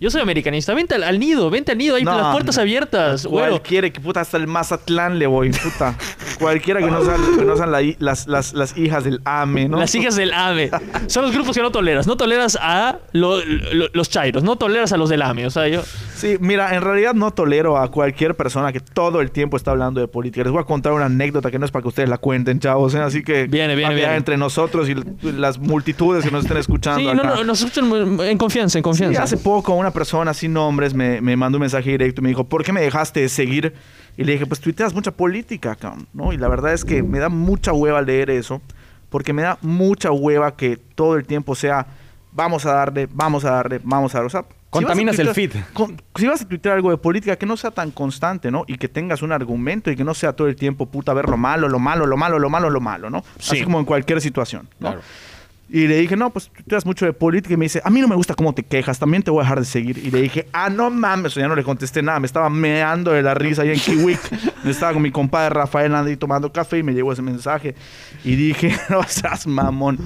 Yo soy americanista. Vente al, al nido, vente al nido, ahí No, las puertas abiertas, güero. Cualquiera que puta hasta el Mazatlán le voy, puta. Cualquiera que no sean, que no sean la las, las, las hijas del AME, ¿no? Las hijas del AME. Son los grupos que no toleras. No toleras a lo- lo- los chairos, no toleras a los del AME. O sea, yo. Sí, mira, en realidad no tolero a cualquier persona que todo el tiempo está hablando de política. Les voy a contar una anécdota que no es para que ustedes la cuenten, chavos. ¿eh? Así que Viene, viene, entre nosotros y las multitudes que nos estén escuchando. Sí, no, acá. no, nos escuchan en confianza, en Sí, confianza. hace poco una persona sin nombres me, me mandó un mensaje directo y me dijo, ¿por qué me dejaste de seguir? Y le dije, pues tuiteas mucha política, cabrón, ¿no? Y la verdad es que me da mucha hueva leer eso, porque me da mucha hueva que todo el tiempo sea, vamos a darle, vamos a darle, vamos a darle. O sea, Contaminas el feed. con- si vas a tuitear algo de política, que no sea tan constante, ¿no? Y que tengas un argumento y que no sea todo el tiempo, puta, ver lo malo, lo malo, lo malo, lo malo, lo malo, ¿no? Sí. Así como en cualquier situación, ¿no? Claro. Y le dije, no, pues tú te das mucho de política. Y me dice, a mí no me gusta cómo te quejas, también te voy a dejar de seguir. Y le dije, ah, no mames, ya no le contesté nada. Me estaba meando de la risa ahí en Kiwik. estaba con mi compadre Rafael ahí tomando café y me llegó ese mensaje. Y dije, no seas mamón.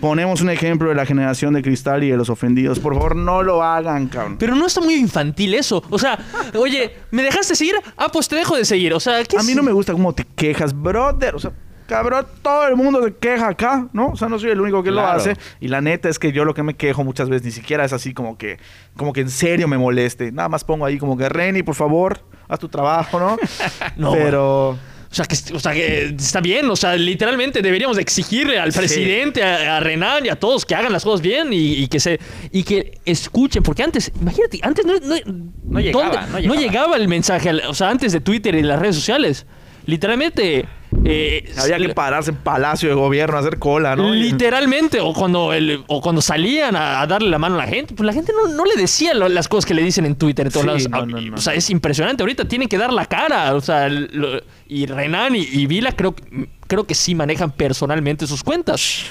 Ponemos un ejemplo de la generación de cristal y de los ofendidos. Por favor, no lo hagan, cabrón. Pero no está muy infantil eso. O sea, oye, ¿me dejaste de seguir? Ah, pues te dejo de seguir. O sea, ¿qué A mí no me gusta cómo te quejas, brother. O sea, cabrón, todo el mundo se queja acá, ¿no? O sea, no soy el único que lo hace. Y la neta es que yo lo que me quejo muchas veces ni siquiera es así como que, como que en serio me moleste. Nada más pongo ahí como que, Reni, por favor, haz tu trabajo, ¿no? No, Pero... O sea, que, o sea, que está bien. O sea, literalmente deberíamos de exigirle al Sí. presidente, a, a Renan y a todos que hagan las cosas bien y, y que se y que escuchen. Porque antes, imagínate, antes no, no, No llegaba, no llegaba. llegaba el mensaje. O sea, antes de Twitter y las redes sociales. Literalmente. Eh, Había que pararse en Palacio de Gobierno a hacer cola, ¿no? Literalmente, o cuando, el- o cuando salían a, a darle la mano a la gente, pues la gente no, no le decía lo- las cosas que le dicen en Twitter en todos Sí, lados. no, Ah, no, y- no, o sea, es impresionante. Ahorita tienen que dar la cara. O sea, lo- y Renan y, y Vila creo, que- creo que sí manejan personalmente sus cuentas.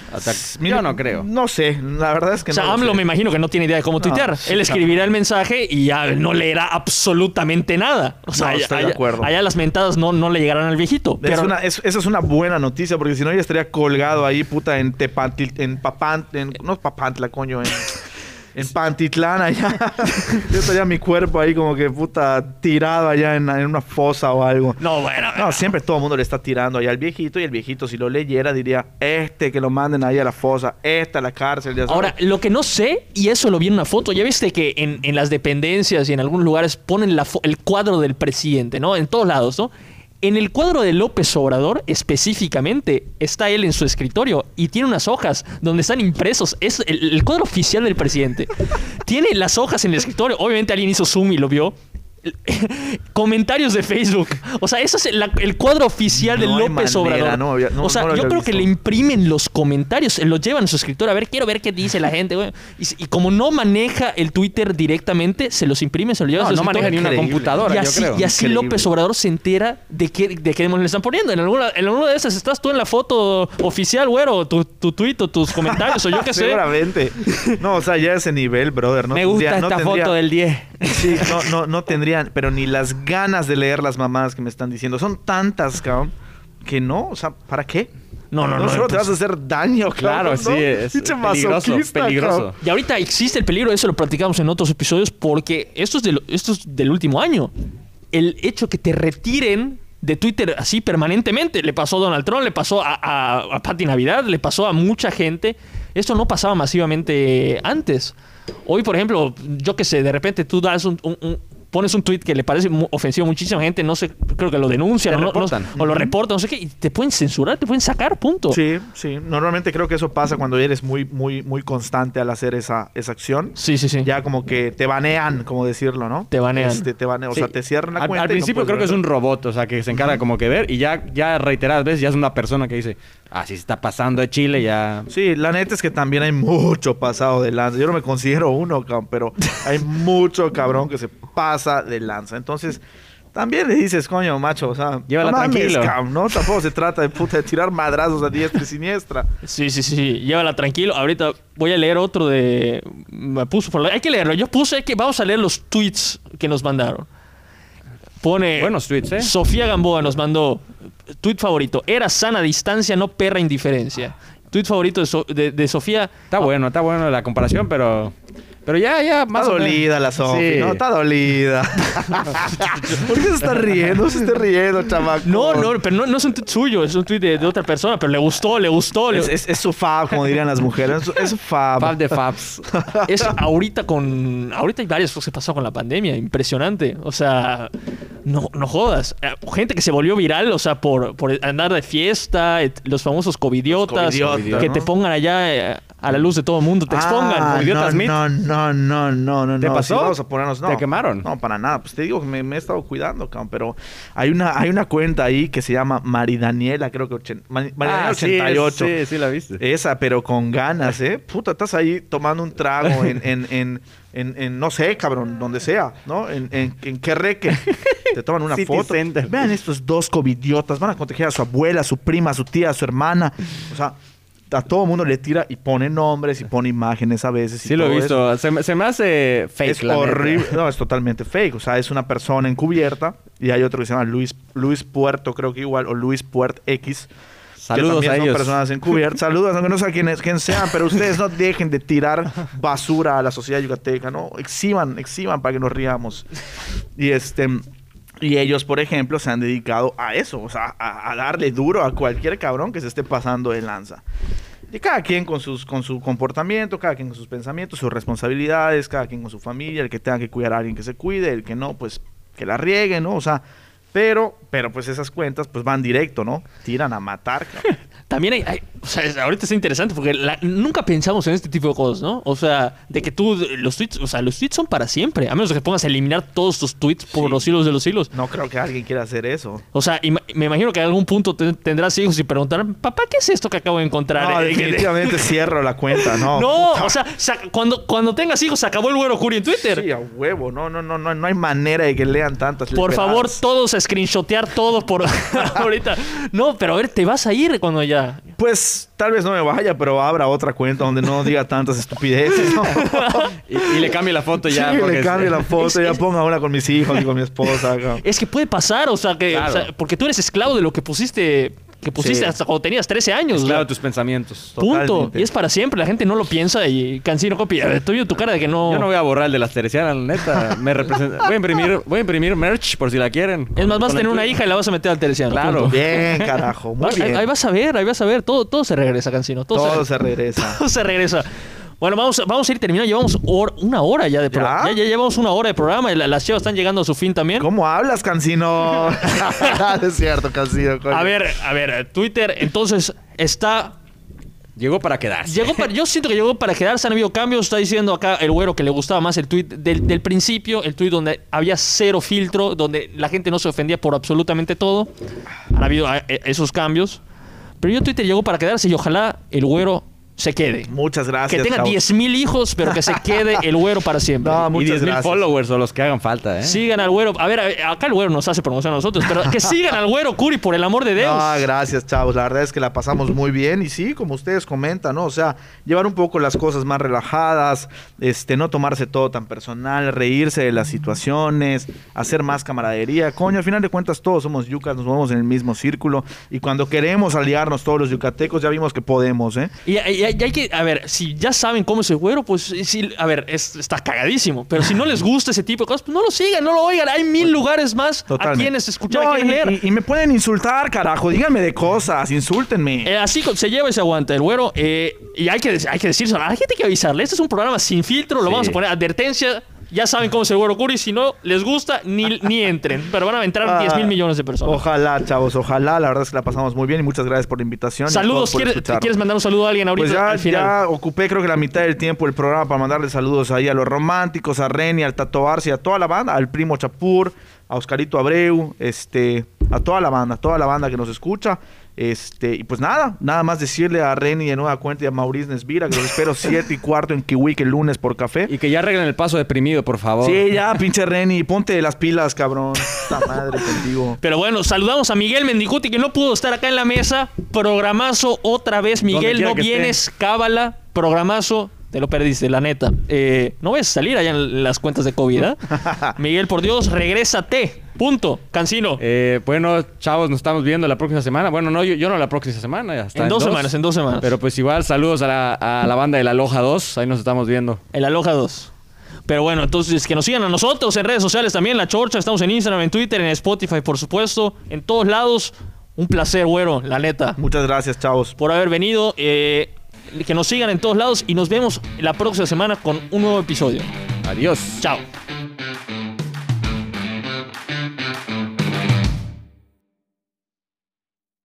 Mira, yo no creo. No sé, la verdad es que O sea, no. lo AMLO sé. me imagino que no tiene idea de cómo No, tuitear. sí, Él escribirá el mensaje y ya no leerá absolutamente nada. O sea, No, allá, estoy de allá- acuerdo. allá las mentadas no, no le llegarán al viejito. Es Pero una- es- esa es una buena noticia, porque si no, ya estaría colgado ahí, puta, en Tepantil, en Papant, en, no es Papantla, coño, en, en Pantitlán, allá. Yo estaría mi cuerpo ahí como que, puta, tirado allá en, en una fosa o algo. no, bueno. No, siempre todo el mundo le está tirando ahí al viejito, y el viejito, si lo leyera, diría, este que lo manden ahí a la fosa, esta a la cárcel, ya. Ahora, lo que no sé, y eso lo vi en una foto, ya viste que en, en las dependencias y en algunos lugares ponen la el cuadro del presidente, ¿no? En todos lados, ¿no? En el cuadro de López Obrador, específicamente, está él en su escritorio y tiene unas hojas donde están impresos. Es el, el cuadro oficial del presidente. tiene las hojas en el escritorio. Obviamente alguien hizo zoom y lo vio. comentarios de Facebook. O sea, ese es el, el cuadro oficial No de López manera, Obrador. no había- no- o sea, no lo yo creo que le imprimen los comentarios, se los llevan a su escritor. A ver, quiero ver qué dice la gente, güey. Y, y como no maneja el Twitter directamente, se los imprime, se los lleva No, a su no escritor. maneja ni una computadora, y yo así, creo. y así Increíble. López Obrador se entera de qué, de qué demonios le están poniendo. En alguna, en alguna de esas estás tú en la foto oficial, güero, tu, tu tweet o tus comentarios o yo qué sé. Seguramente. No, o sea, ya ese nivel, brother. No Me gusta tendría- no esta tendría- foto del 10. Sí, no, no, no pero ni las ganas de leer las mamadas que me están diciendo. Son tantas, cabrón, que no, o sea, ¿para qué? No, no, no, solo te vas a hacer daño, Claro, cabrón, sí, ¿no? es peligroso, peligroso. cabrón. Y ahorita existe el peligro, eso lo platicamos en otros episodios, porque esto es, del, esto es del último año. El hecho que te retiren de Twitter así permanentemente. Le pasó a Donald Trump, le pasó a, a, a Patti Navidad, le pasó a mucha gente. Esto no pasaba masivamente antes. Hoy, por ejemplo, yo que sé, de repente tú das un, un- un- pones un tweet que le parece ofensivo a muchísima gente, no sé, creo que lo denuncian o, no- no- reportan. o lo reportan, no sé qué, y te pueden censurar, te pueden sacar, punto. Sí, sí. Normalmente creo que eso pasa cuando eres muy, muy, muy constante al hacer esa, esa acción. Sí, sí, sí. Ya como que te banean, como decirlo, ¿no? Te banean. Este, te banean. O Sí. sea, te cierran la al, cuenta. al no principio creo que es un robot, o sea, que se encarga como que ver y ya, ya reiteradas veces ya es una persona que dice, ah, si se está pasando de Chile, ya... Sí, la neta es que también hay mucho pasado de lanza. Yo no me considero uno, cabrón, pero hay mucho cabrón que se pasa de lanza. Entonces, también le dices, coño, macho, o sea, Llévala no mames, tranquilo. cabrón, ¿no? Tampoco se trata de puta de tirar madrazos a diestra y siniestra. Sí, sí, sí. Llévala tranquilo. Ahorita voy a leer otro de. Me puso por la- Hay que leerlo. Yo puse que vamos a leer los tweets que nos mandaron. Pone. Buenos tweets, ¿eh? Sofía Gamboa nos mandó. Tweet favorito. Era sana distancia, no perra indiferencia. Tweet favorito de, So- de- de Sofía. Está bueno, está bueno la comparación, pero... Pero ya, ya, más Está o dolida la Sofi, Sí. ¿no? Está dolida. ¿Por qué se está riendo? No se esté riendo, chamaco. No, no, pero no, no es un tweet suyo, es un tweet de, de otra persona, pero le gustó, le gustó. le- Es, es- es su fab, como dirían las mujeres. Es, su- fab. Fab de Fabs. es ahorita con. Ahorita hay varias cosas que pasó con la pandemia. Impresionante. O sea, no, no jodas. Eh, Gente que se volvió viral, o sea, por, por andar de fiesta, los famosos covidiotas. Los covidiotas, que ¿no? te pongan allá eh, a la luz de todo el mundo, te expongan. Ah, Covidiotas no, no, no, no, no, no. ¿Te no, pasó? sí, vamos a ponernos, no. ¿Te quemaron? No, para nada. Pues te digo que me, me he estado cuidando, cabrón. Pero hay una, hay una cuenta ahí que se llama Maridaniela, creo que ochen- Mari- Maridaniela Ah, sí, 88. Sí, sí, la viste. Esa, pero con ganas, ¿eh? Puta, estás ahí tomando un trago en, en, en, en, en, no sé, cabrón, donde sea, ¿no? En, en, en qué reque. Te toman una City foto. Center. Vean estos dos covidiotas. Van a contagiar a su abuela, a su prima, a su tía, a su hermana. O sea, a todo mundo le tira y pone nombres y pone imágenes a veces. y Sí lo he visto. Se, me- se me hace fake, Es horrible. No, es totalmente fake. O sea, es una persona encubierta y hay otro que se llama Luis, Luis Puerto, creo que igual, o Luis Puert X. Saludos que también a son ellos. personas encubiertas. Saludos, aunque no sé quién, es- quién sean, pero ustedes no dejen de tirar basura a la sociedad yucateca, ¿no? Exhiban, exhiban para que nos riamos. Y este. Y ellos, por ejemplo, se han dedicado a eso, o sea, a, darle duro a cualquier cabrón que se esté pasando de lanza. Y cada quien con, sus, con su comportamiento, cada quien con sus pensamientos, sus responsabilidades, cada quien con su familia, el que tenga que cuidar a alguien que se cuide, el que no, pues que la riegue, ¿no? O sea, pero, pero pues esas cuentas pues van directo, ¿no? Tiran a matar. También hay- o sea, ahorita es interesante porque la- nunca pensamos en este tipo de cosas, ¿no? O sea, de que tú, los tweets, o sea, los tweets son para siempre, a menos que pongas a eliminar todos tus tweets por Sí. los hilos de los hilos. No creo que alguien quiera hacer eso. O sea, ima- me imagino que en algún punto te- tendrás hijos y preguntarán, papá, ¿qué es esto que acabo de encontrar? No, Eh, definitivamente cierro la cuenta, no. No, puta. o sea, sa- cuando, cuando tengas hijos, se acabó el güero Curi en Twitter. Sí, a huevo. No, no, no, no, no hay manera de que lean tantas Por favor, todos a screenshotear todo por ahorita. No, pero a ver, te vas a ir cuando ya. Pues tal vez no me vaya, pero abra otra cuenta donde no diga tantas estupideces, ¿no? Y, y le cambie la foto ya. sí, porque le cambie la foto, es- ya ponga una con mis hijos y con mi esposa. Es que puede pasar, o sea, que. Claro. o sea, porque tú eres esclavo de lo que pusiste. Que pusiste Sí. hasta cuando tenías 13 años. o sea, Claro, tus pensamientos. punto. totalmente. Y es para siempre. La gente no lo piensa y Cancino copia. Estoy viendo tu cara de que no. Yo no voy a borrar el de las teresianas, la neta. Me representa. Voy a imprimir, voy a imprimir merch por si la quieren. Es más, vas a tener una hija y la vas a meter al teresiano. Claro. punto. Bien, carajo. Muy Ahí- bien. Ahí, vas a ver, ahí vas a ver. Todo, todo se regresa, Cancino. Todo, Todo se, se regresa. todo se regresa. Bueno, vamos, a- vamos a ir terminando. Llevamos hor- una hora ya de programa. ¿Ya? Ya, ya llevamos una hora de programa las chivas están llegando a su fin también. ¿Cómo hablas, Cancino? es cierto, Cancino. coño. A ver, a ver, Twitter entonces está Llegó para quedarse. Llegó para- yo siento que llegó para quedarse, han habido cambios. Está diciendo acá el güero que le gustaba más el tweet del, del principio, el tweet donde había cero filtro, donde la gente no se ofendía por absolutamente todo. Han habido eh, esos cambios. Pero yo Twitter llegó para quedarse y ojalá el güero se quede. Muchas gracias. que tenga chavos. 10.000 hijos, pero que se quede el güero para siempre. No, y muchas 10.000 gracias. followers o los que hagan falta, ¿eh? Sigan al güero. A ver, a ver, acá el güero nos hace promoción a nosotros, pero que sigan al güero Curi, por el amor de Dios. No, gracias, chavos. La verdad es que la pasamos muy bien. Y sí, como ustedes comentan, ¿no? O sea, llevar un poco las cosas más relajadas, este, no tomarse todo tan personal, reírse de las situaciones, hacer más camaradería. Coño, al final de cuentas, todos somos yucas, nos movemos en el mismo círculo. Y cuando queremos aliarnos todos los yucatecos, ya vimos que podemos, ¿eh? Y, y- y hay que, a ver, si ya saben cómo es el güero, pues sí, a ver, es- está cagadísimo. Pero si no les gusta ese tipo de cosas, pues no lo sigan, no lo oigan. Hay mil lugares más a quienes escuchar, No, a quienes y, leer. y- y me pueden insultar, carajo. Díganme de cosas, insúltenme. Eh, así se lleva y se aguanta el güero. eh, y hay que, hay que decirlo. A la gente hay que avisarle. Este es un programa sin filtro. Lo Sí. vamos a poner advertencia. Ya saben cómo es el güero Curi. Si no les gusta, ni, ni entren. Pero van a entrar Ah, 10 mil millones de personas. Ojalá, chavos, ojalá. La verdad es que la pasamos muy bien y muchas gracias por la invitación. y Saludos. ¿Quieres. ¿Quieres mandar un saludo a alguien ahorita Pues ya, al final? ya ocupé creo que la mitad del tiempo del programa para mandarle saludos ahí a los románticos, a Reni, al Tato Arce, a toda la banda, al primo Chapur, a Oscarito Abreu, este, a toda la banda, a toda la banda que nos escucha. Este, y pues nada, nada más decirle a Reni de nueva cuenta y a Maurice Nesvira que los espero 7 y cuarto en Kiwi el lunes por café. Y que ya arreglen el paso deprimido, por favor. Sí, ya, pinche Reni, ponte las pilas, cabrón. Puta madre contigo. Pero bueno, saludamos a Miguel Mendicuti que no pudo estar acá en la mesa. Programazo otra vez. Miguel, no esté. vienes, cábala. Programazo. Te lo perdiste, la neta. Eh, no ves a salir allá en las cuentas de COVID, ¿eh? Miguel, por Dios, regrésate. Punto. Cancino. Eh, bueno, chavos, nos estamos viendo la próxima semana. Bueno, no, yo, yo no la próxima semana. Hasta en dos semanas, en dos semanas. Pero pues igual, saludos a la, a la banda de la Loja 2. Ahí nos estamos viendo. El Aloha 2. Pero bueno, entonces que nos sigan a nosotros en redes sociales también, La Chorcha. Estamos en Instagram, en Twitter, en Spotify, por supuesto. En todos lados. Un placer, güero, la neta. Muchas gracias, chavos. por haber venido. eh, que nos sigan en todos lados y nos vemos la próxima semana con un nuevo episodio. Adiós. Chao.